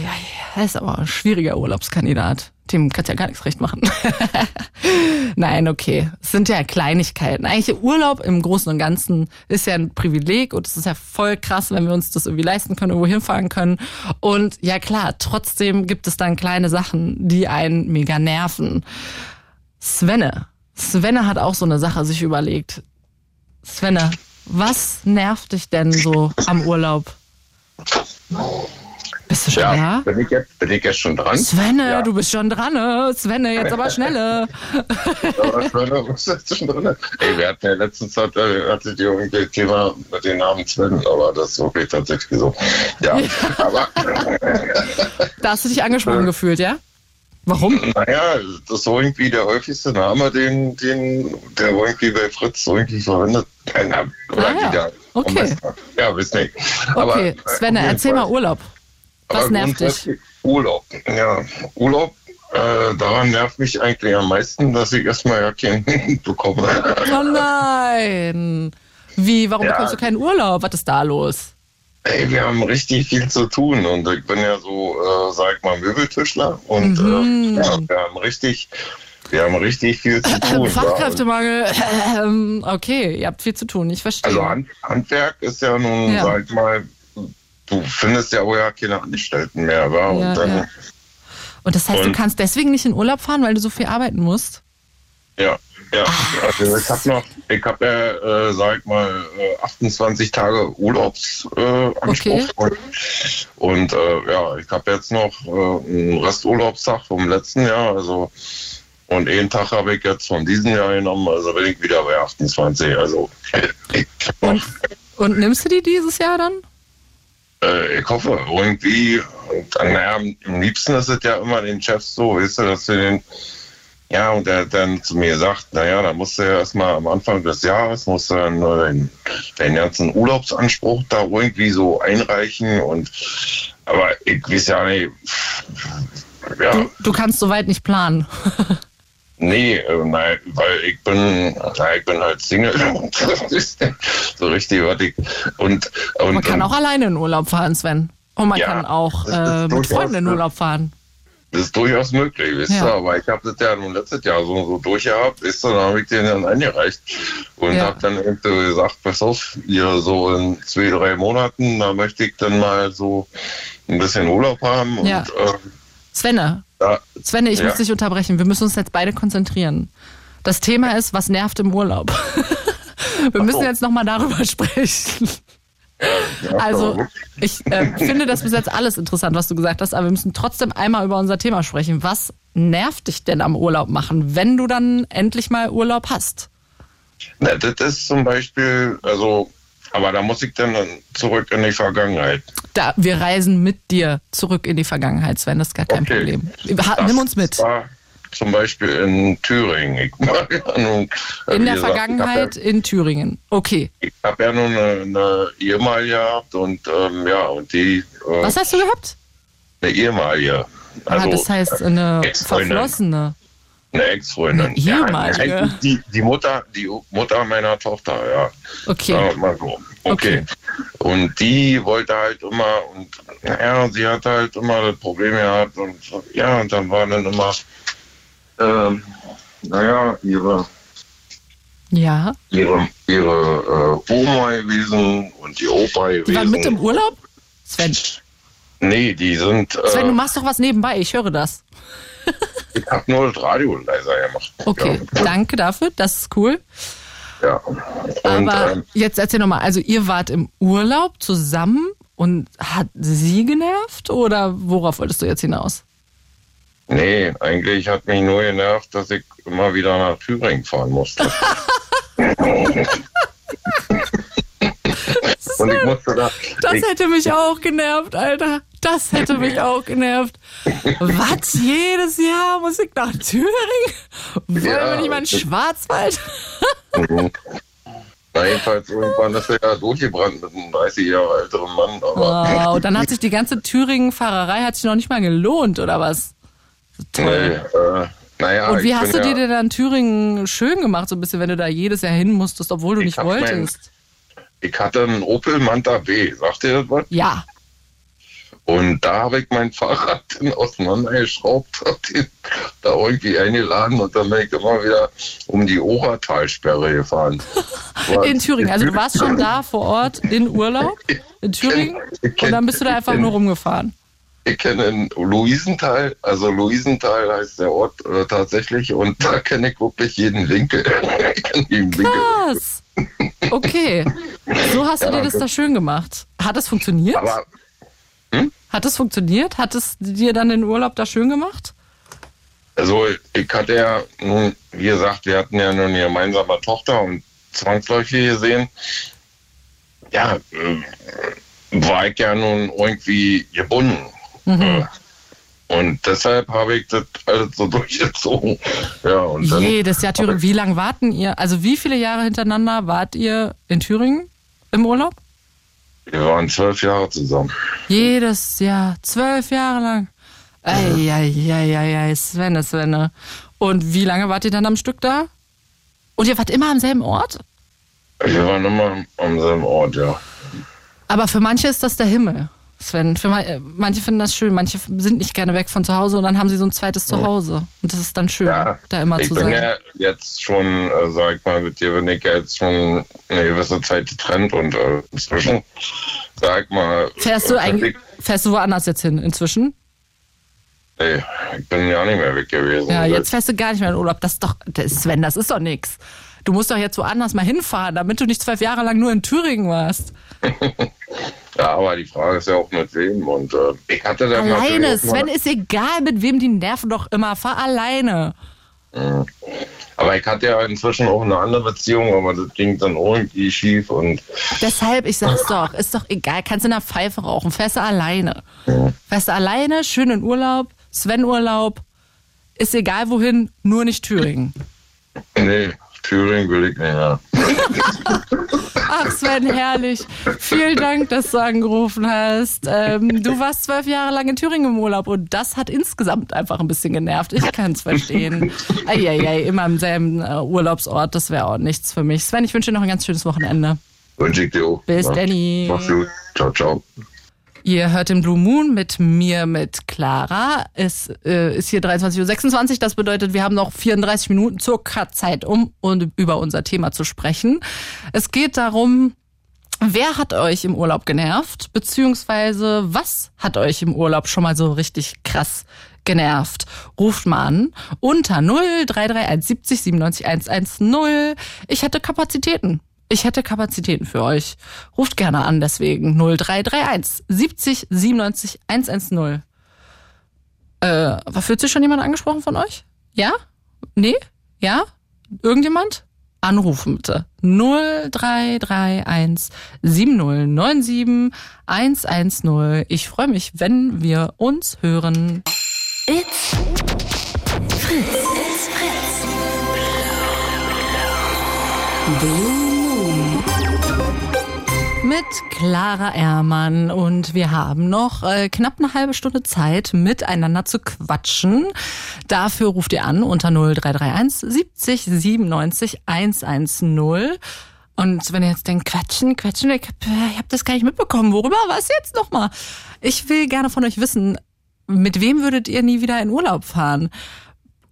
er ist aber ein schwieriger Urlaubskandidat. Dem kannst ja gar nichts recht machen. [laughs] Nein, okay. Es sind ja Kleinigkeiten. Eigentlich Urlaub im Großen und Ganzen ist ja ein Privileg und es ist ja voll krass, wenn wir uns das irgendwie leisten können, irgendwo hinfahren können. Und ja klar, trotzdem gibt es dann kleine Sachen, die einen mega nerven. Svenne. Svenne hat auch so eine Sache sich überlegt. Svenne, was nervt dich denn so am Urlaub? Bist du schon Ja, da? bin ich, jetzt, bin ich jetzt schon dran? Svenne, Ja. du bist schon dran, ne? Svenne, jetzt aber schnelle. Ja, ich bin da schon drin. Ey, wir hatten ja letztens hat, äh, hattet ihr irgendwie Thema mit dem Namen Sven, aber das ist wirklich tatsächlich so. Ja, aber [laughs] Da hast du dich angesprochen gefühlt, ja? Warum? naja, das ist so irgendwie der häufigste Name, den, den der irgendwie bei Fritz so irgendwie verwendet. Äh, na, Oder Ah, ja. Okay. Ja, wisst nicht. Aber, Okay, äh, Svenne, erzähl Fall. mal Urlaub. Was Aber nervt dich? Urlaub. Ja, Urlaub. Äh, daran nervt mich eigentlich am meisten, dass ich erstmal ja keinen [laughs] bekomme. Oh nein. Wie, warum Ja. bekommst du keinen Urlaub? Was ist da los? Ey, wir haben richtig viel zu tun und ich bin ja so, äh, sag mal, Möbeltischler und Mhm. äh, ja, wir haben richtig, wir haben richtig viel zu tun. Fachkräftemangel. Ähm, okay, ihr habt viel zu tun, ich verstehe. Also Hand, Handwerk ist ja nun, Ja. sag mal, du findest ja auch ja keine Angestellten mehr, wa? Und Ja, dann, ja. Und das heißt, du Und- kannst deswegen nicht in Urlaub fahren, weil du so viel arbeiten musst? Ja, ja. Also ich habe noch, ich habe ja, äh, sag ich mal, äh, 28 Tage Urlaubsanspruch äh, Anspruch. und, und äh, ja, ich habe jetzt noch äh, einen Resturlaubstag vom letzten Jahr, also und einen Tag habe ich jetzt von diesem Jahr genommen, also bin ich wieder bei 28. Also [laughs] Und, und nimmst du die dieses Jahr dann? Äh, ich hoffe irgendwie, und, äh, naja, am liebsten ist es ja immer den Chefs so, weißt du, dass du den ja, und der dann zu mir sagt, naja, da musst du ja erstmal am Anfang des Jahres, musst du dann deinen, deinen ganzen Urlaubsanspruch da irgendwie so einreichen und aber ich weiß ja nicht, ja, Du, du kannst soweit nicht planen. [laughs] nee, äh, nein, weil ich bin, na, ich bin halt Single und [laughs] so richtig, ich, und, und Man kann und, auch alleine in Urlaub fahren, Sven. Und man Ja, kann auch äh, mit Freunden in? Urlaub fahren. Das ist durchaus möglich, wisst Ja. ihr, aber ich habe das ja nun letztes Jahr so, so durchgehabt, wisst ihr, dann habe ich den dann eingereicht und Ja. habe dann irgendwie gesagt, pass auf, ihr so in zwei, drei Monaten, da möchte ich dann mal so ein bisschen Urlaub haben und Ja. äh, Svenne, da, Svenne, ich Ja. muss dich unterbrechen. Wir müssen uns jetzt beide konzentrieren. Das Thema ist, was nervt im Urlaub? [laughs] Wir müssen jetzt nochmal darüber [laughs] sprechen. Also, ich äh, finde das bis jetzt alles interessant, was du gesagt hast, aber wir müssen trotzdem einmal über unser Thema sprechen. Was nervt dich denn am Urlaub machen, wenn du dann endlich mal Urlaub hast? na, das ist zum Beispiel, also, aber da muss ich dann zurück in die Vergangenheit. Da, wir reisen mit dir zurück in die Vergangenheit, Sven, das ist gar kein Okay. Problem. Ha, nimm uns mit. War, zum Beispiel in Thüringen. Ahnung, [laughs] äh, In der gesagt, Vergangenheit in Thüringen. Okay. Ich habe ja, ja nur eine, eine ehemalige gehabt und ähm, ja, und die. Äh, Was hast du gehabt? Eine ehemalige. Also, ah, das heißt eine. Verflossene. Eine Ex-Freundin. Ehemalige? Ja, die, die Mutter, die Mutter meiner Tochter, ja. Okay. Mal so. Okay. Und die wollte halt immer, und naja, sie hatte halt immer das Problem gehabt und ja, und dann war dann immer, ähm, naja, ihre, Ja. ihre, ihre äh, Oma gewesen und die Opa gewesen. Die waren mit im Urlaub? Sven. Nee, die sind, Sven, du äh, machst doch was nebenbei, ich höre das. [laughs] ich hab nur das Radio leiser gemacht. Okay, danke dafür, das ist cool. Ja. Und, Aber ähm, jetzt erzähl nochmal, also ihr wart im Urlaub zusammen und hat sie genervt oder worauf wolltest du jetzt hinaus? Nee, eigentlich hat mich nur genervt, dass ich immer wieder nach Thüringen fahren musste. [laughs] Und ich musste da. Das ich, hätte mich auch genervt, Alter. Das hätte mich auch genervt. Was? Jedes Jahr muss ich nach Thüringen? Wollen Ja, wir nicht mal in Schwarzwald? Mhm. Na, jedenfalls irgendwann ist er ja durchgebrannt mit einem 30 Jahre älteren Mann. Aber Wow, dann hat sich die ganze Thüringen-Fahrerei hat sich noch nicht mal gelohnt, oder was? nee, Toll. äh, naja, Und wie hast du bin dir ja, denn dann Thüringen schön gemacht, so ein bisschen, wenn du da jedes Jahr hin musstest, obwohl du Ich nicht hab mein- wolltest? Ich hatte einen Opel Manta B, sagt ihr das was? Ja. Und da habe ich mein Fahrrad dann [laughs] auseinandergeschraubt, hab den da irgendwie eingeladen und dann bin ich immer wieder um die Ochertalsperre gefahren. [laughs] In Thüringen. Also du warst schon da [laughs] vor Ort in Urlaub in Thüringen und dann bist du da einfach nur rumgefahren. Ich kenne in Luisenthal, also Luisenthal heißt der Ort äh, tatsächlich und da kenne ich wirklich jeden Winkel. Was? Okay. So hast du dir das da schön gemacht. Hat es funktioniert? Aber Hat es funktioniert? Hat es dir dann den Urlaub da schön gemacht? also ich hatte ja nun, wie gesagt, wir hatten ja nun eine gemeinsame Tochter und zwangsläufig gesehen, ja, äh, war ich ja nun irgendwie gebunden. Äh, Und deshalb habe ich das alles so [laughs] durchgezogen. Ja, und dann, Jedes Jahr Thüringen. Wie lange warten ihr? Also wie viele Jahre hintereinander wart ihr in Thüringen im Urlaub? Wir waren zwölf Jahre zusammen. Jedes Jahr. Zwölf Jahre lang. Eieieiei, Svenne, Svenne. Und wie lange wart ihr dann am Stück da? Und ihr wart immer am selben Ort? Wir waren immer am selben Ort, ja. Aber für manche ist das der Himmel, Sven. Für äh, manche finden das schön, manche sind nicht gerne weg von zu Hause und dann haben sie so ein zweites Zuhause. Und das ist dann schön, Ja, da immer ich zu bin sein. ja jetzt schon, äh, sag ich mal, mit dir bin ich ja jetzt schon eine gewisse Zeit getrennt und äh, inzwischen, sag ich mal. Fährst du äh, eigentlich, fährst du woanders jetzt hin inzwischen? Nee, ich bin ja nicht mehr weg gewesen. Ja, jetzt fährst du gar nicht mehr in Urlaub. Das ist doch, das ist, Sven, das ist doch nix. Du musst doch jetzt woanders mal hinfahren, damit du nicht zwölf Jahre lang nur in Thüringen warst. [laughs] Ja, aber die Frage ist ja auch mit wem. Und äh, ich hatte dann Alleine, Sven, ist egal, mit wem die nerven doch immer. Fahr alleine. Aber ich hatte ja inzwischen auch eine andere Beziehung, aber das ging dann irgendwie schief und Deshalb, ich sag's [laughs] doch, ist doch egal, kannst in der Pfeife rauchen, fährst du alleine. Fährst du alleine, schön in Urlaub, Sven-Urlaub, ist egal wohin, nur nicht Thüringen. nee, Thüringen will ich nicht mehr. [laughs] Ach Sven, herrlich. Vielen Dank, dass du angerufen hast. Ähm, du warst zwölf Jahre lang in Thüringen im Urlaub und das hat insgesamt einfach ein bisschen genervt. Ich kann es verstehen. Eieiei, immer im selben äh, Urlaubsort, das wäre auch nichts für mich. Sven, ich wünsche dir noch ein ganz schönes Wochenende. Wünsche ich dir auch. Bis Ja. Danny. Mach's gut. Ciao, ciao. Ihr hört den Blue Moon mit mir, mit Clara. Es äh, ist hier 23.26 Uhr. Das bedeutet, wir haben noch 34 Minuten circa Zeit, um und über unser Thema zu sprechen. Es geht darum, wer hat euch im Urlaub genervt? Beziehungsweise was hat euch im Urlaub schon mal so richtig krass genervt? Ruft mal an unter 0331 70 97 110. Ich hätte Kapazitäten. Ich hätte Kapazitäten für euch. Ruft gerne an, deswegen 0331 70 97 110. Äh, fühlt sich schon jemand angesprochen von euch? Ja? Nee? Ja? Irgendjemand? Anrufen bitte. 0331 7097 110. Ich freue mich, wenn wir uns hören. It's Fritz. It's Fritz. Blue. Mit Clara Ehrmann und wir haben noch äh, knapp eine halbe Stunde Zeit, miteinander zu quatschen. Dafür ruft ihr an unter 0331 70 97 110. Und wenn ihr jetzt denkt, quatschen, quatschen, ich hab, ich hab das gar nicht mitbekommen. Worüber? Was jetzt nochmal? Ich will gerne von euch wissen, mit wem würdet ihr nie wieder in Urlaub fahren?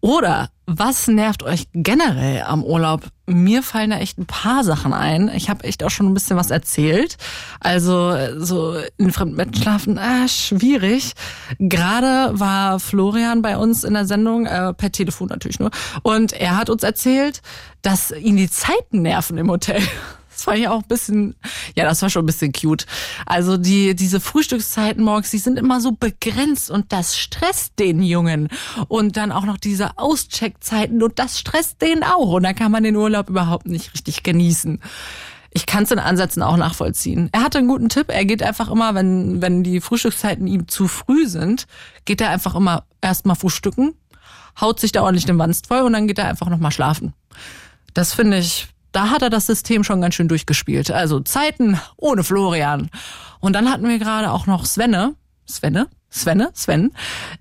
Oder was nervt euch generell am Urlaub? Mir fallen da echt ein paar Sachen ein. Ich habe echt auch schon ein bisschen was erzählt. Also so in fremden Betten schlafen, ah, schwierig. Gerade war Florian bei uns in der Sendung, äh, per Telefon natürlich nur. Und er hat uns erzählt, dass ihn die Zeiten nerven im Hotel. Das war ja auch ein bisschen, ja, das war schon ein bisschen cute. Also die, diese Frühstückszeiten morgens, die sind immer so begrenzt und das stresst den Jungen. Und dann auch noch diese Auscheckzeiten und das stresst den auch. Und da kann man den Urlaub überhaupt nicht richtig genießen. Ich kann es in Ansätzen auch nachvollziehen. Er hatte einen guten Tipp. Er geht einfach immer, wenn, wenn die Frühstückszeiten ihm zu früh sind, geht er einfach immer erstmal frühstücken, haut sich da ordentlich den Wanst voll und dann geht er einfach nochmal schlafen. Das finde ich, da hat er das System schon ganz schön durchgespielt. Also Zeiten ohne Florian. Und dann hatten wir gerade auch noch Svenne. Svenne? Svenne? Sven?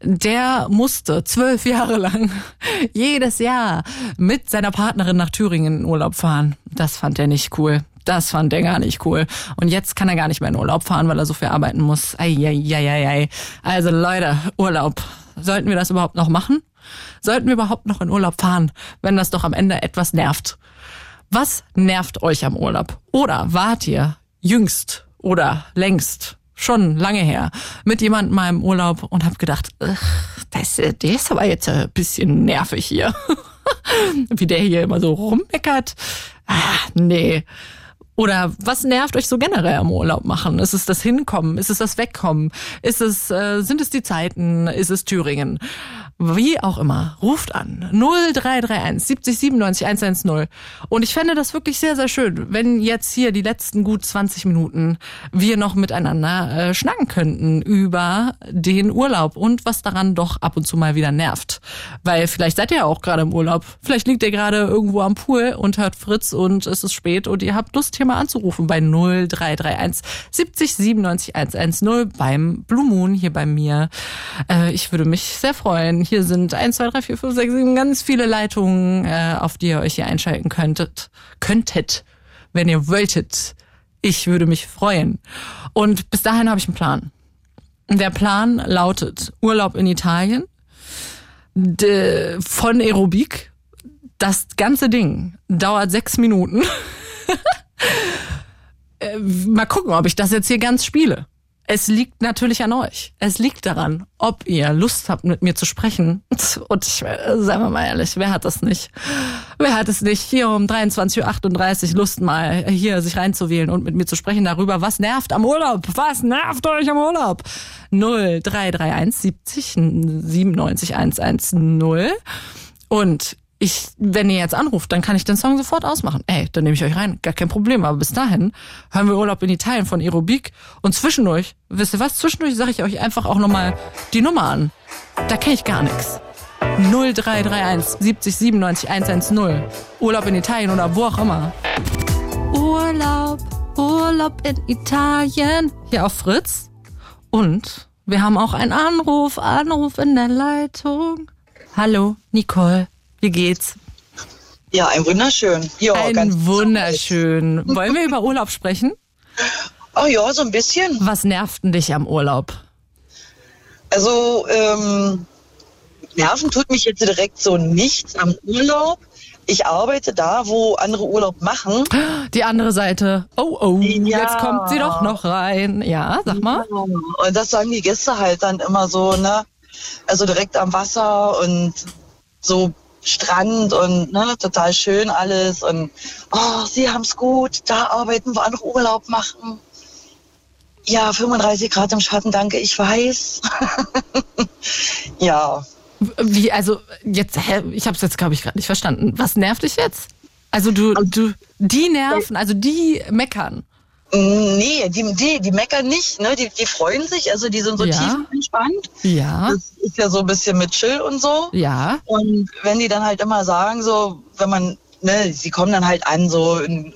Der musste zwölf Jahre lang [laughs] jedes Jahr mit seiner Partnerin nach Thüringen in Urlaub fahren. Das fand er nicht cool. Das fand er gar nicht cool. Und jetzt kann er gar nicht mehr in Urlaub fahren, weil er so viel arbeiten muss. Eieieiei. Also Leute, Urlaub. Sollten wir das überhaupt noch machen? Sollten wir überhaupt noch in Urlaub fahren, wenn das doch am Ende etwas nervt? Was nervt euch am Urlaub? Oder wart ihr jüngst oder längst schon lange her mit jemandem mal im Urlaub und habt gedacht, das, der ist aber jetzt ein bisschen nervig hier. [laughs] Wie der hier immer so rummeckert. Ah, nee. Oder was nervt euch so generell am Urlaub machen? Ist es das Hinkommen? Ist es das Wegkommen? Ist es, äh, sind es die Zeiten? Ist es Thüringen? Wie auch immer, ruft an 0331 70 97 110. Und ich fände das wirklich sehr, sehr schön, wenn jetzt hier die letzten gut 20 Minuten wir noch miteinander äh, schnacken könnten über den Urlaub und was daran doch ab und zu mal wieder nervt. Weil vielleicht seid ihr ja auch gerade im Urlaub. Vielleicht liegt ihr gerade irgendwo am Pool und hört Fritz und es ist spät und ihr habt Lust hier mal anzurufen bei 0331 70 97 110 beim Blue Moon hier bei mir. Äh, ich würde mich sehr freuen hier sind 1, 2, 3, 4, 5, 6, 7 ganz viele Leitungen, äh, auf die ihr euch hier einschalten könntet. Könntet, wenn ihr wolltet. Ich würde mich freuen. Und bis dahin habe ich einen Plan. Der Plan lautet Urlaub in Italien, de, von Aerobik. Das ganze Ding dauert sechs Minuten. [laughs] äh, mal gucken, ob ich das jetzt hier ganz spiele. Es liegt natürlich an euch. Es liegt daran, ob ihr Lust habt, mit mir zu sprechen. Und ich, sagen wir mal ehrlich, wer hat das nicht? Wer hat es nicht, hier um 23.38 Uhr Lust mal hier sich reinzuwählen und mit mir zu sprechen darüber, was nervt am Urlaub? Was nervt euch am Urlaub? 0331 70 97 110. Und ich, wenn ihr jetzt anruft, dann kann ich den Song sofort ausmachen. Ey, dann nehme ich euch rein, gar kein Problem. Aber bis dahin hören wir Urlaub in Italien von Aerobik und zwischendurch, wisst ihr was, zwischendurch sage ich euch einfach auch nochmal die Nummer an. Da kenne ich gar nichts. 0331 70 97 110. Urlaub in Italien oder wo auch immer. Urlaub, Urlaub in Italien. Hier auf Fritz. Und wir haben auch einen Anruf, Anruf in der Leitung. Hallo, Nicole. Wie geht's? Ja, ein wunderschön. Ja, ein wunderschön. [laughs] Wollen wir über Urlaub sprechen? Oh ja, so ein bisschen. Was nervt denn dich am Urlaub? Also, ähm, nerven tut mich jetzt direkt so nichts am Urlaub. Ich arbeite da, wo andere Urlaub machen. [gasps] Die andere Seite. Oh, oh, ja. jetzt kommt sie doch noch rein. Ja, sag mal. Ja. Und das sagen die Gäste halt dann immer so, ne? Also direkt am Wasser und so Strand und ne, total schön alles und oh, sie haben's gut, da arbeiten wir noch Urlaub machen. Ja, 35 Grad im Schatten, danke, ich weiß. [laughs] ja. Wie, also jetzt, hä, ich habe es jetzt, glaube ich, gerade nicht verstanden. Was nervt dich jetzt? Also du, du, die nerven, also die meckern. Nee, die, die, die meckern nicht, ne? Die, die freuen sich, also die sind so Ja. tiefenentspannt. Ja, Das ist ja so ein bisschen mit Chill und so. ja. Und wenn die dann halt immer sagen, so, wenn man, ne, sie kommen dann halt an, so in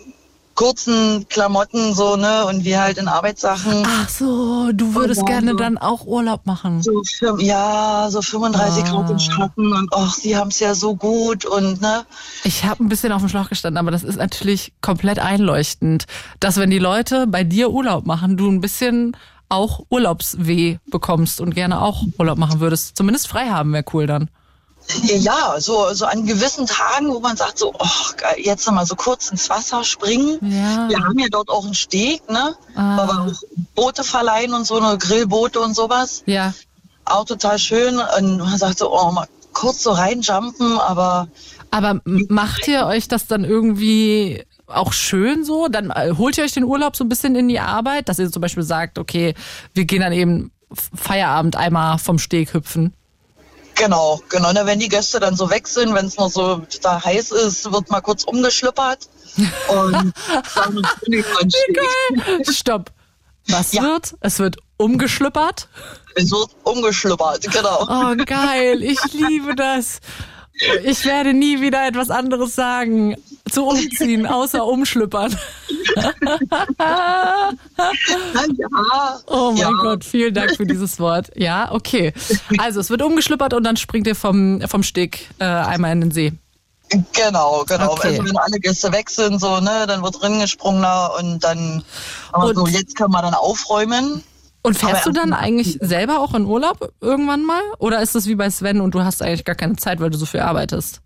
kurzen Klamotten, so, ne, und wir halt in Arbeitssachen. Ach so, du würdest dann gerne so- dann auch Urlaub machen. So, ja, so 35 Ah. Grad im Schatten und ach, sie haben es ja so gut und ne. Ich habe ein bisschen auf dem Schlauch gestanden, aber das ist natürlich komplett einleuchtend, dass wenn die Leute bei dir Urlaub machen, du ein bisschen auch Urlaubsweh bekommst und gerne auch Urlaub machen würdest. Zumindest frei haben wäre cool dann. Ja, so, so an gewissen Tagen, wo man sagt, so, geil, jetzt noch mal so kurz ins Wasser springen. Ja. Wir haben ja dort auch einen Steg, ne? Ah. Wir auch Boote verleihen und so, eine Grillboote und sowas. Ja, Auch total schön. Und man sagt so, oh, mal kurz so reinjumpen, aber aber macht ihr euch das dann irgendwie auch schön so? Dann äh, holt ihr euch den Urlaub so ein bisschen in die Arbeit, dass ihr zum Beispiel sagt, okay, wir gehen dann eben Feierabend einmal vom Steg hüpfen. Genau, genau. Ne, wenn die Gäste dann so weg sind, wenn es noch so total heiß ist, wird mal kurz umgeschlüppert. [laughs] Und dann bin ich mal Steg. Stopp. Was Ja. wird? Es wird umgeschlüppert. Es wird umgeschlüppert, genau. Oh, geil. Ich liebe das. Ich werde nie wieder etwas anderes sagen. Zu umziehen, [laughs] außer umschlüppern. ja. Oh mein ja. Gott, vielen Dank für dieses Wort. Ja, okay. Also es wird umgeschlüppert und dann springt ihr vom, vom Steg äh, einmal in den See. Genau, genau. Okay. Also wenn alle Gäste weg sind, so, ne, dann wird reingesprungen und dann, Und- so, jetzt können wir dann aufräumen. Und fährst Aber du dann eigentlich selber auch in Urlaub irgendwann mal? Oder ist das wie bei Sven und du hast eigentlich gar keine Zeit, weil du so viel arbeitest?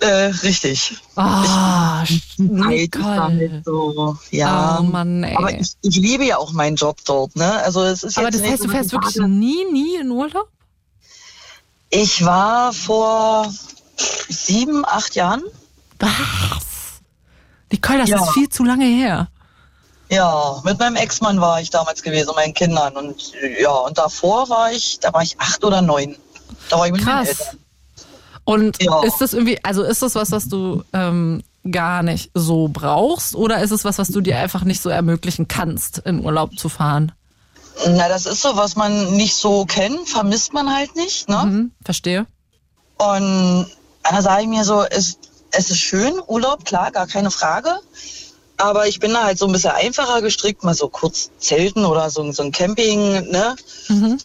Äh, richtig. Ah, Nicole. so, ja. Oh Mann, ey. Aber ich, ich liebe ja auch meinen Job dort, ne? Also es ist Aber das heißt, du fährst wirklich sage, nie, nie in Urlaub? Ich war vor sieben, acht Jahren. Was? Nicole, das Ja. ist viel zu lange her. Ja, mit meinem Ex-Mann war ich damals gewesen, und meinen Kindern. Und ja, und davor war ich, da war ich acht oder neun. Da war ich mit meinen Krass. Eltern. Und Ja. ist das irgendwie, also ist das was, was du ähm, gar nicht so brauchst? Oder ist es was, was du dir einfach nicht so ermöglichen kannst, in Urlaub zu fahren? Na, das ist so, was man nicht so kennt, vermisst man halt nicht, ne? Hm, verstehe. Und da sage ich mir so, es, es ist schön, Urlaub, klar, gar keine Frage. Aber ich bin da halt so ein bisschen einfacher gestrickt, mal so kurz zelten oder so, so ein Camping, ne? Mhm.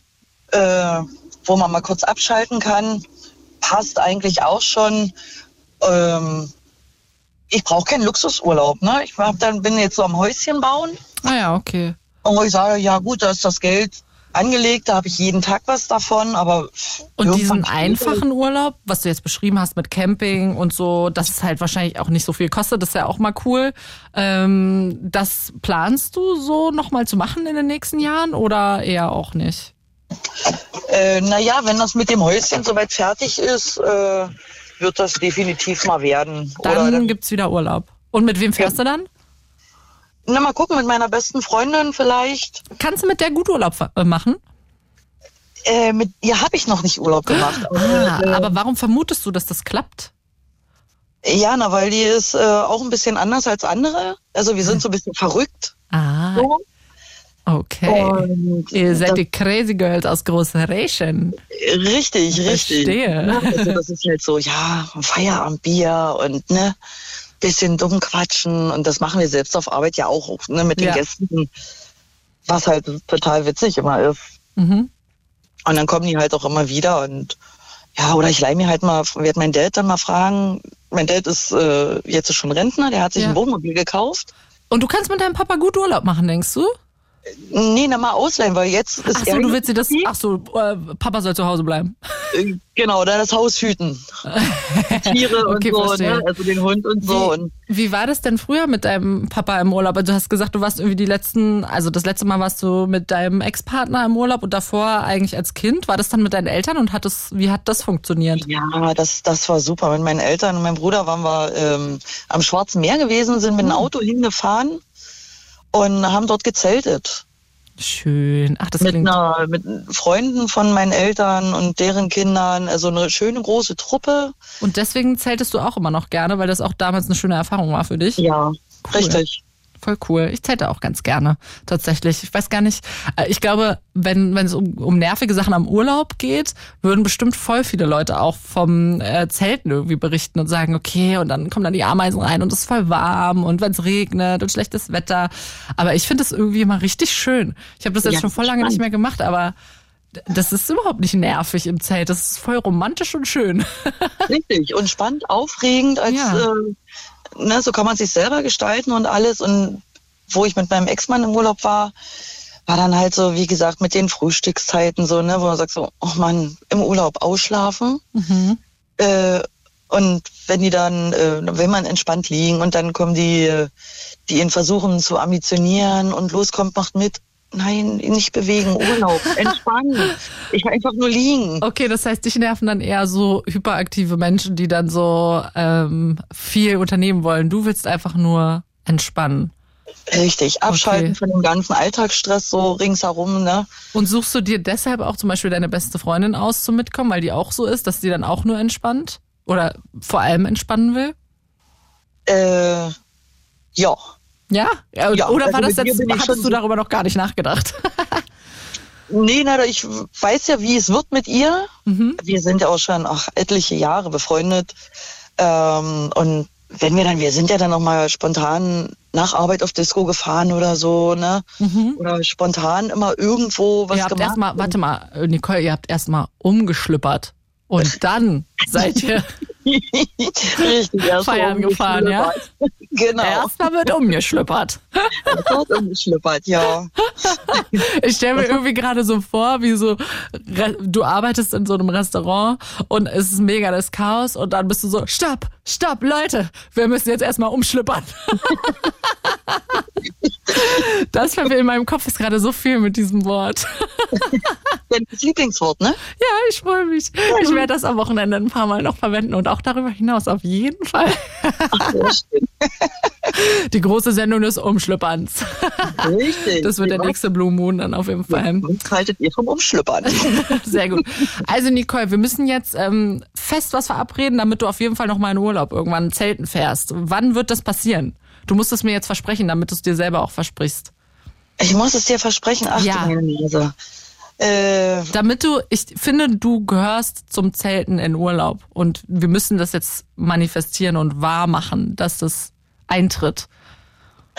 Äh, wo man mal kurz abschalten kann. Passt eigentlich auch schon. Ähm, ich brauche keinen Luxusurlaub, ne? Ich hab dann, bin jetzt so am Häuschen bauen. Ah ja, okay. Und wo ich sage, ja gut, da ist das Geld angelegt, da habe ich jeden Tag was davon, aber Und diesen einfachen Urlaub, was du jetzt beschrieben hast mit Camping und so, dass es halt wahrscheinlich auch nicht so viel kostet, das ist ja auch mal cool. Ähm, das planst du so nochmal zu machen in den nächsten Jahren oder eher auch nicht? Äh, naja, wenn das mit dem Häuschen soweit fertig ist, äh, wird das definitiv mal werden. Dann, dann, gibt's wieder Urlaub. Und mit wem fährst du dann? na, mal gucken, mit meiner besten Freundin vielleicht. Kannst du mit der gut Urlaub äh, machen? Äh, mit ihr habe ich noch nicht Urlaub gemacht. Ah, [laughs] äh, aber warum vermutest du, dass das klappt? ja, na, weil die ist äh, auch ein bisschen anders als andere. Also wir sind so ein bisschen verrückt. Ah, So. Okay. Und Ihr seid das- die Crazy Girls aus Großrechen. Richtig, richtig. Verstehe. Ja, also das ist halt so, ja, Feierabendbier und ne, bisschen dumm quatschen und das machen wir selbst auf Arbeit ja auch, ne, mit den Ja. Gästen, was halt total witzig immer ist. Mhm. Und dann kommen die halt auch immer wieder und ja, oder ich leih mir halt mal, werde mein Dad dann mal fragen. Mein Dad ist äh, jetzt schon Rentner, der hat sich Ja. ein Wohnmobil gekauft. Und du kannst mit deinem Papa gut Urlaub machen, denkst du? Nee, na mal ausleihen, weil jetzt ist Ach so, du willst dir das. Ach so, äh, Papa soll zu Hause bleiben. Äh, Genau, dann das Haus hüten. [laughs] Tiere und Okay, so, verstehe. ne? also den Hund und so. Und Wie war das denn früher mit deinem Papa im Urlaub? Also du hast gesagt, du warst irgendwie die letzten, also das letzte Mal warst du mit deinem Ex-Partner im Urlaub und davor eigentlich als Kind. War das dann mit deinen Eltern und hat das, wie hat das funktioniert? ja, das, das war super. Mit meinen Eltern und meinem Bruder waren wir ähm, am Schwarzen Meer gewesen, sind mit dem Auto hingefahren und haben dort gezeltet. Schön. Ach, das Mit, klingt. einer, mit Freunden von meinen Eltern und deren Kindern. Also eine schöne große Truppe. Und deswegen zeltest du auch immer noch gerne, weil das auch damals eine schöne Erfahrung war für dich. Ja, richtig. Voll cool. Ich zelte auch ganz gerne, tatsächlich. Ich weiß gar nicht, äh, ich glaube, wenn, wenn es um, um nervige Sachen am Urlaub geht, würden bestimmt voll viele Leute auch vom äh, Zelten irgendwie berichten und sagen, okay, und dann kommen dann die Ameisen rein und es ist voll warm und wenn es regnet und schlechtes Wetter. Aber ich finde es irgendwie immer richtig schön. Ich habe das jetzt Ja, schon voll lange nicht mehr gemacht, aber das ist überhaupt nicht nervig im Zelt. Das ist voll romantisch und schön. [laughs] Richtig. Und spannend, aufregend, als Ja. äh, ne, so kann man sich selber gestalten und alles. Und wo ich mit meinem Ex-Mann im Urlaub war, war dann halt so, wie gesagt, mit den Frühstückszeiten so, ne, wo man sagt so, oh Mann, im Urlaub ausschlafen. Äh, und wenn die dann, äh, wenn man entspannt liegen und dann kommen die, äh, die ihn versuchen zu ambitionieren und loskommt, macht mit. Nein, nicht bewegen, Urlaub, [laughs] entspannen. Ich will einfach nur liegen. Okay, das heißt, dich nerven dann eher so hyperaktive Menschen, die dann so ähm, viel unternehmen wollen. Du willst einfach nur entspannen. Richtig, abschalten Okay. von dem ganzen Alltagsstress so ringsherum, ne? Und suchst du dir deshalb auch zum Beispiel deine beste Freundin aus zum Mitkommen, weil die auch so ist, dass sie dann auch nur entspannt? Oder vor allem entspannen will? Äh, ja. Ja? ja oder war also das mit dir jetzt, hattest du darüber noch gar nicht nachgedacht? [laughs] Nee, na, ich weiß ja, wie es wird mit ihr. Mhm. Wir sind ja auch schon ach, etliche Jahre befreundet. Ähm, und wenn wir dann, wir sind ja dann noch mal spontan nach Arbeit auf Disco gefahren oder so, ne? Oder spontan immer irgendwo was ihr habt gemacht. erstmal, warte mal, Nicole, ihr habt erstmal umgeschlüppert. Und dann seid ihr [laughs] Richtig, feiern gefahren, ja? [laughs] Genau, Erstmal wird umgeschlüppert. [laughs] dort umgeschlippert, ja. Ich stelle mir irgendwie gerade so vor, wie so, du arbeitest in so einem Restaurant und es ist mega das Chaos und dann bist du so, stopp, stopp, Leute, wir müssen jetzt erstmal umschlüppern. Das in meinem Kopf ist gerade so viel mit diesem Wort. Dein Lieblingswort, ne? Ja, ich freue mich. Ich werde das am Wochenende ein paar Mal noch verwenden und auch darüber hinaus auf jeden Fall. Sehr schön. Die große Sendung des Umschlüpperns. Richtig. Das wird der ja. nächste Blue Moon dann auf jeden Fall. Was haltet ihr vom Umschlüppern? [laughs] Sehr gut. Also Nicole, wir müssen jetzt ähm, fest was verabreden, damit du auf jeden Fall noch mal in Urlaub irgendwann Zelten fährst. Wann wird das passieren? Du musst es mir jetzt versprechen, damit du es dir selber auch versprichst. Ich muss es dir versprechen, ach Ja. du meine Nase. Äh, Damit du, ich finde, du gehörst zum Zelten in Urlaub und wir müssen das jetzt manifestieren und wahr machen, dass das eintritt.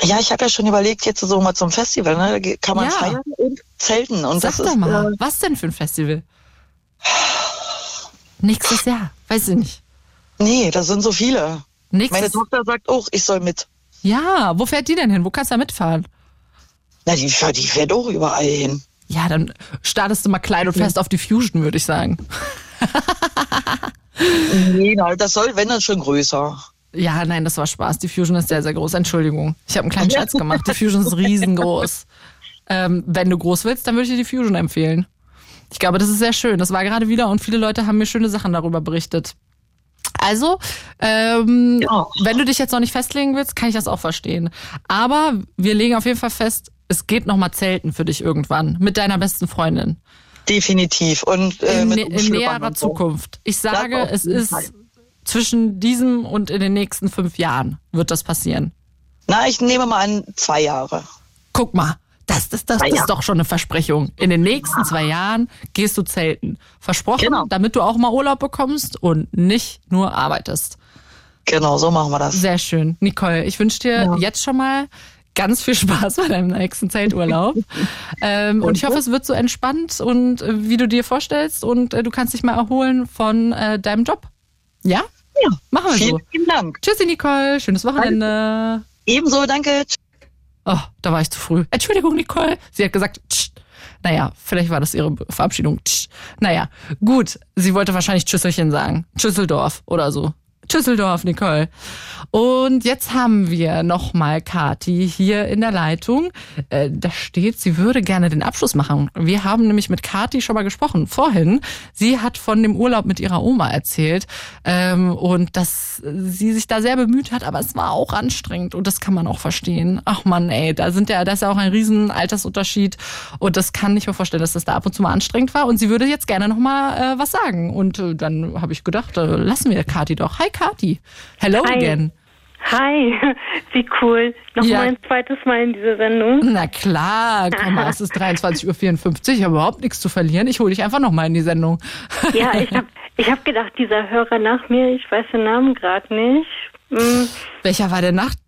ja, ich habe ja schon überlegt, jetzt so mal zum Festival, ne? Da kann man Ja. feiern und zelten. Und Sag das doch mal, Äh, was denn für ein Festival? Nächstes Jahr, weiß ich nicht. nee, da sind so viele. Meine Nächstes Tochter sagt auch, ich soll mit. Ja, wo fährt die denn hin? Wo kannst du da mitfahren? Na, die, fährt- die fährt auch überall hin. Ja, dann startest du mal klein und fährst auf die Fusion, würde ich sagen. [laughs] Nee, das soll, wenn dann schon größer. Ja, nein, das war Spaß. Die Fusion ist sehr, sehr groß. Entschuldigung. Ich habe einen kleinen Scherz gemacht. Die Fusion ist [laughs] riesengroß. Ähm, wenn du groß willst, dann würde ich dir die Fusion empfehlen. Ich glaube, das ist sehr schön. Das war gerade wieder und viele Leute haben mir schöne Sachen darüber berichtet. Also, ähm, Ja. wenn du dich jetzt noch nicht festlegen willst, kann ich das auch verstehen. Aber wir legen auf jeden Fall fest, es geht noch mal zelten für dich irgendwann mit deiner besten Freundin. Definitiv. Und äh, in, mit nä- in näherer und so. Zukunft. Ich sage, es ist Fall. zwischen diesem und in den nächsten fünf Jahren wird das passieren. Na, ich nehme mal an, zwei Jahre. Guck mal, das, das, das, das ist doch schon eine Versprechung. In den nächsten zwei Jahren gehst du zelten. Versprochen, Genau. damit du auch mal Urlaub bekommst und nicht nur arbeitest. Genau, so machen wir das. Sehr schön. Nicole, ich wünsche dir Ja. jetzt schon mal ganz viel Spaß bei deinem nächsten Zelturlaub. [laughs] ähm, und ich hoffe, es wird so entspannt und äh, wie du dir vorstellst und äh, du kannst dich mal erholen von äh, deinem Job. Ja? Ja. Machen wir so. Vielen, vielen Dank. Tschüssi, Nicole. Schönes Wochenende. Ebenso, danke. Oh, da war ich zu früh. Entschuldigung, Nicole. Sie hat gesagt, tsch. Naja, vielleicht war das ihre Verabschiedung. Tsch. Naja, gut. Sie wollte wahrscheinlich Tschüsselchen sagen. Tschüsseldorf oder so. Tschüsseldorf, Nicole. Und jetzt haben wir nochmal Kati hier in der Leitung. Äh, da steht, sie würde gerne den Abschluss machen. Wir haben nämlich mit Kati schon mal gesprochen, vorhin. Sie hat von dem Urlaub mit ihrer Oma erzählt ähm, und dass sie sich da sehr bemüht hat, aber es war auch anstrengend und das kann man auch verstehen. Ach man, ey, da sind ja, da ist ja auch ein riesen Altersunterschied und das kann ich mir vorstellen, dass das da ab und zu mal anstrengend war und sie würde jetzt gerne nochmal äh, was sagen und äh, dann habe ich gedacht, lassen wir Kati doch. Hi Kati. Hello Hi. again. Hi, [laughs] wie cool. Nochmal Ja. ein zweites Mal in diese Sendung. Na klar, komm mal, es ist [laughs] 23.54 Uhr, ich habe überhaupt nichts zu verlieren. Ich hole dich einfach nochmal in die Sendung. Ja, ich [laughs] habe ich hab gedacht, dieser Hörer nach mir, ich weiß den Namen gerade nicht. Hm, Welcher war der Nacht?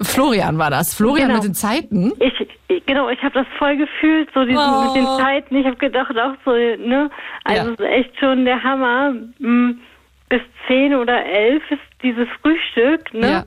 Florian war das. Florian Genau. mit den Zeiten. Ich, ich genau, ich habe das voll gefühlt, so diesen, Oh. mit den Zeiten. Ich habe gedacht auch so, ne, also Ja. es ist echt schon der Hammer. Hm, Bis zehn oder elf ist dieses Frühstück, ne? Ja.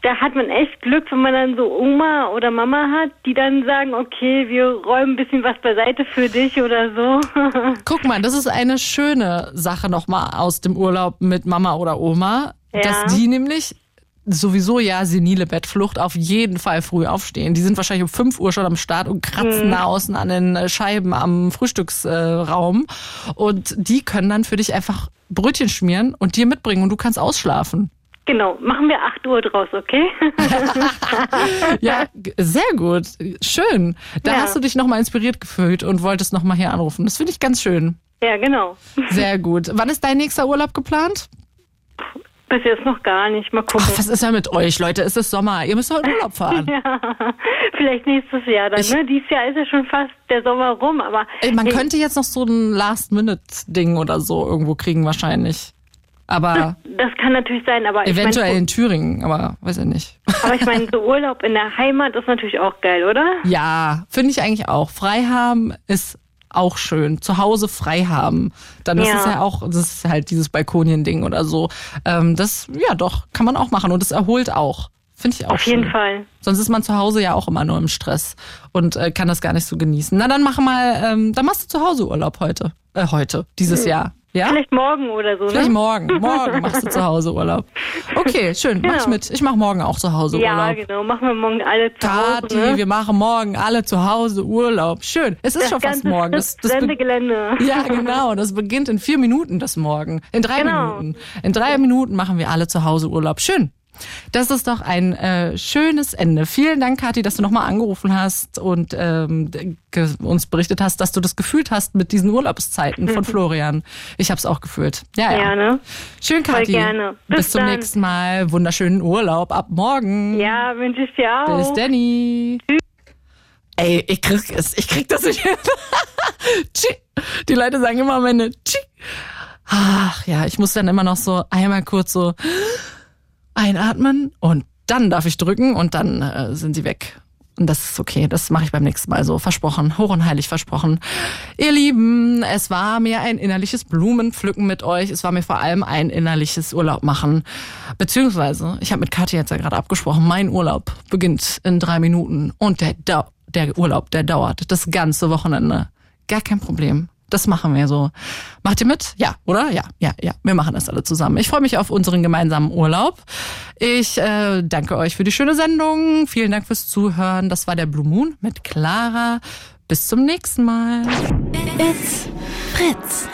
Da hat man echt Glück, wenn man dann so Oma oder Mama hat, die dann sagen, okay, wir räumen ein bisschen was beiseite für dich oder so. [laughs] Guck mal, das ist eine schöne Sache nochmal aus dem Urlaub mit Mama oder Oma, Ja. dass die nämlich sowieso ja senile Bettflucht auf jeden Fall früh aufstehen. Die sind wahrscheinlich um 5 Uhr schon am Start und kratzen Mhm. da außen an den äh, Scheiben am Frühstücksraum. Und die können dann für dich einfach Brötchen schmieren und dir mitbringen und du kannst ausschlafen. genau, machen wir 8 Uhr draus, okay? [laughs] Ja, sehr gut. Schön. Da Ja. hast du dich nochmal inspiriert gefühlt und wolltest nochmal hier anrufen. Das finde ich ganz schön. ja, genau. Sehr gut. Wann ist dein nächster Urlaub geplant? Bis jetzt noch gar nicht. Mal gucken. Ach, was ist ja mit euch, Leute? Es ist Sommer. Ihr müsst doch in Urlaub fahren. [laughs] Ja, vielleicht nächstes Jahr dann. Ich- ne? Dieses Jahr ist ja schon fast der Sommer rum, aber Ey, Man Hey, könnte jetzt noch so ein Last-Minute-Ding oder so irgendwo kriegen wahrscheinlich. Aber das kann natürlich sein, aber eventuell ich in Thüringen, aber weiß ich nicht. aber ich meine, so [laughs] Urlaub in der Heimat ist natürlich auch geil, oder? Ja, finde ich eigentlich auch. Frei haben ist auch schön. Zu Hause frei haben. Dann ist Ja. es ja auch, das ist halt dieses Balkonien-Ding oder so. Ähm, das, ja doch, kann man auch machen. Und es erholt auch. Finde ich auch Auf schön. jeden Fall. Sonst ist man zu Hause ja auch immer nur im Stress und äh, kann das gar nicht so genießen. Na, dann mach mal, ähm, dann machst du zu Hause Urlaub heute. Äh, heute, dieses Jahr. Ja? Vielleicht morgen oder so, Vielleicht ne? morgen. Morgen machst du zu Hause Urlaub. Okay, schön, mach ich Genau. mit. Ich mach morgen auch zu Hause Ja, Urlaub. genau. Machen wir morgen alle zu Hause. Tati, ne? wir machen morgen alle zu Hause Urlaub. Schön. Es ist das schon fast morgen. Das, das Sendegelände. ja, genau. Das beginnt in vier Minuten das Morgen. In drei Genau. Minuten. In drei Minuten machen wir alle zu Hause Urlaub. Schön. Das ist doch ein äh, schönes Ende. Vielen Dank, Kathi, dass du nochmal angerufen hast und ähm, uns berichtet hast, dass du das gefühlt hast mit diesen Urlaubszeiten von [laughs] Florian. Ich habe es auch gefühlt. Ja, ja. Ja, ne? Schön, Voll Kathi. gerne. Bis, Bis zum dann. nächsten Mal. Wunderschönen Urlaub. Ab morgen. Ja, wünsche ich dir auch. Bis Danny. Ey, ich krieg es, ich krieg das nicht hin. [laughs] Die Leute sagen immer am Ende. Ach ja, ich muss dann immer noch so einmal kurz so einatmen und dann darf ich drücken und dann äh, sind sie weg. Und das ist okay, das mache ich beim nächsten Mal so. Versprochen, hoch und heilig versprochen. Ihr Lieben, es war mir ein innerliches Blumenpflücken mit euch. Es war mir vor allem ein innerliches Urlaub machen. Beziehungsweise, ich habe mit Katja jetzt ja gerade abgesprochen, mein Urlaub beginnt in drei Minuten und der, der Urlaub, der dauert das ganze Wochenende. Gar kein Problem. Das machen wir so. Macht ihr mit? Ja, oder? Ja, ja, ja. Wir machen das alle zusammen. Ich freue mich auf unseren gemeinsamen Urlaub. Ich äh, danke euch für die schöne Sendung. Vielen Dank fürs Zuhören. Das war der Blue Moon mit Clara. Bis zum nächsten Mal. It's Fritz.